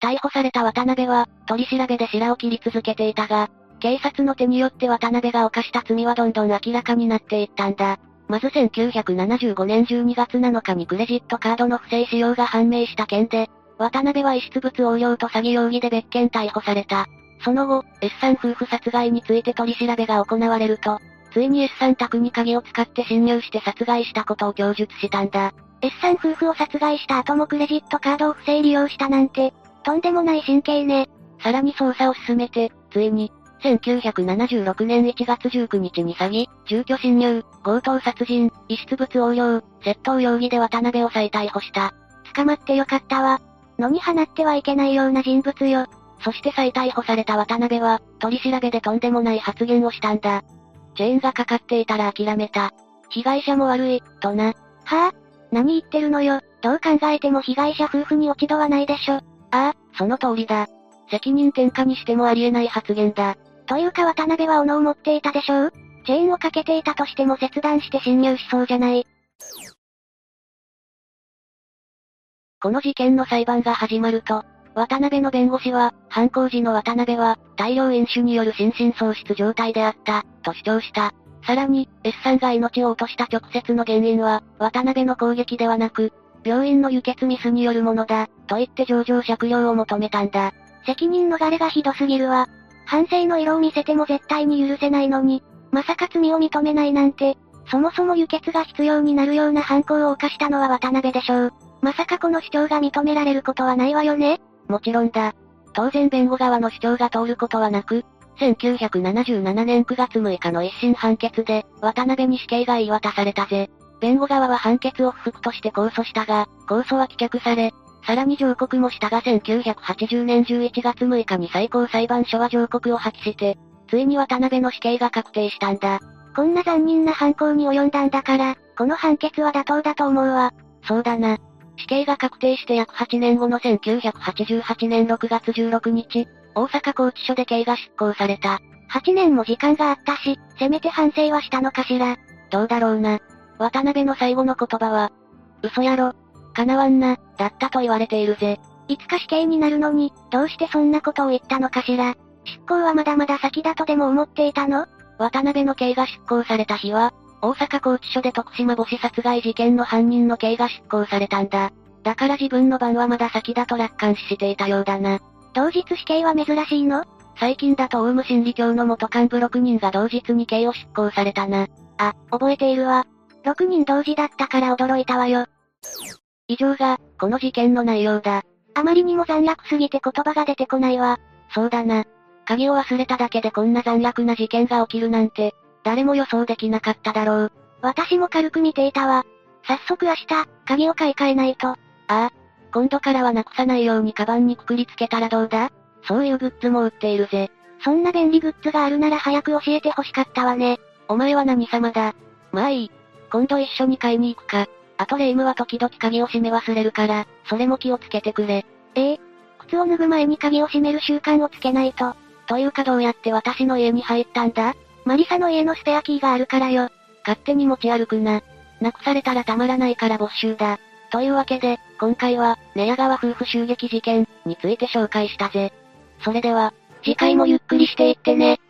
逮捕された渡辺は、取り調べで白を切り続けていたが、警察の手によって渡辺が犯した罪はどんどん明らかになっていったんだ。まず1975年12月7日にクレジットカードの不正使用が判明した件で、渡辺は遺失物横領と詐欺容疑で別件逮捕された。その後、S さん夫婦殺害について取り調べが行われると、ついに S さん宅に鍵を使って侵入して殺害したことを供述したんだ。S さん夫婦を殺害した後もクレジットカードを不正利用したなんて、とんでもない神経ね。さらに捜査を進めて、ついに、1976年1月19日に詐欺、住居侵入、強盗殺人、遺失物横領、窃盗容疑で渡辺を再逮捕した。捕まってよかったわ。野に放ってはいけないような人物よ。そして再逮捕された渡辺は、取り調べでとんでもない発言をしたんだ。チェーンがかかっていたら諦めた。被害者も悪い、とな。はぁ、あ、何言ってるのよ。どう考えても被害者夫婦に落ち度はないでしょ。ああ、その通りだ。責任転嫁にしてもありえない発言だ。というか渡辺は斧を持っていたでしょう？チェーンをかけていたとしても切断して侵入しそうじゃない。この事件の裁判が始まると、渡辺の弁護士は、犯行時の渡辺は、大量飲酒による心神喪失状態であった、と主張した。さらに、S さんが命を落とした直接の原因は、渡辺の攻撃ではなく、病院の輸血ミスによるものだ、と言って上場酌量を求めたんだ。責任逃れがひどすぎるわ。反省の色を見せても絶対に許せないのに、まさか罪を認めないなんて、そもそも輸血が必要になるような犯行を犯したのは渡辺でしょう。まさかこの主張が認められることはないわよねもちろんだ。当然弁護側の主張が通ることはなく、1977年9月6日の一審判決で、渡辺に死刑が言い渡されたぜ。弁護側は判決を不服として控訴したが、控訴は棄却され、さらに上告もしたが1980年11月6日に最高裁判所は上告を破棄して、ついに渡辺の死刑が確定したんだ。こんな残忍な犯行に及んだんだから、この判決は妥当だと思うわ。そうだな。死刑が確定して約8年後の1988年6月16日、大阪拘置所で刑が執行された。8年も時間があったし、せめて反省はしたのかしら。どうだろうな。渡辺の最後の言葉は、嘘やろ。叶わんな、だったと言われているぜ。いつか死刑になるのに、どうしてそんなことを言ったのかしら。執行はまだまだ先だとでも思っていたの？渡辺の刑が執行された日は、大阪拘置所で徳島母子殺害事件の犯人の刑が執行されたんだ。だから自分の番はまだ先だと楽観視していたようだな。同日死刑は珍しいの？最近だとオウム真理教の元幹部6人が同日に刑を執行されたな。あ、覚えているわ。6人同時だったから驚いたわよ。以上が、この事件の内容だ。あまりにも残虐すぎて言葉が出てこないわ。そうだな。鍵を忘れただけでこんな残虐な事件が起きるなんて、誰も予想できなかっただろう。私も軽く見ていたわ。早速明日、鍵を買い替えないと。ああ。今度からはなくさないようにカバンにくくりつけたらどうだ？そういうグッズも売っているぜ。そんな便利グッズがあるなら早く教えて欲しかったわね。お前は何様だ？まあいい。今度一緒に買いに行くか。あとレイムは時々鍵を閉め忘れるから、それも気をつけてくれ。ええ靴を脱ぐ前に鍵を閉める習慣をつけないと。というかどうやって私の家に入ったんだ？マリサの家のスペアキーがあるからよ。勝手に持ち歩くな。なくされたらたまらないから没収だ。というわけで、今回は、寝屋川夫婦襲撃事件について紹介したぜ。それでは、次回もゆっくりしていってね。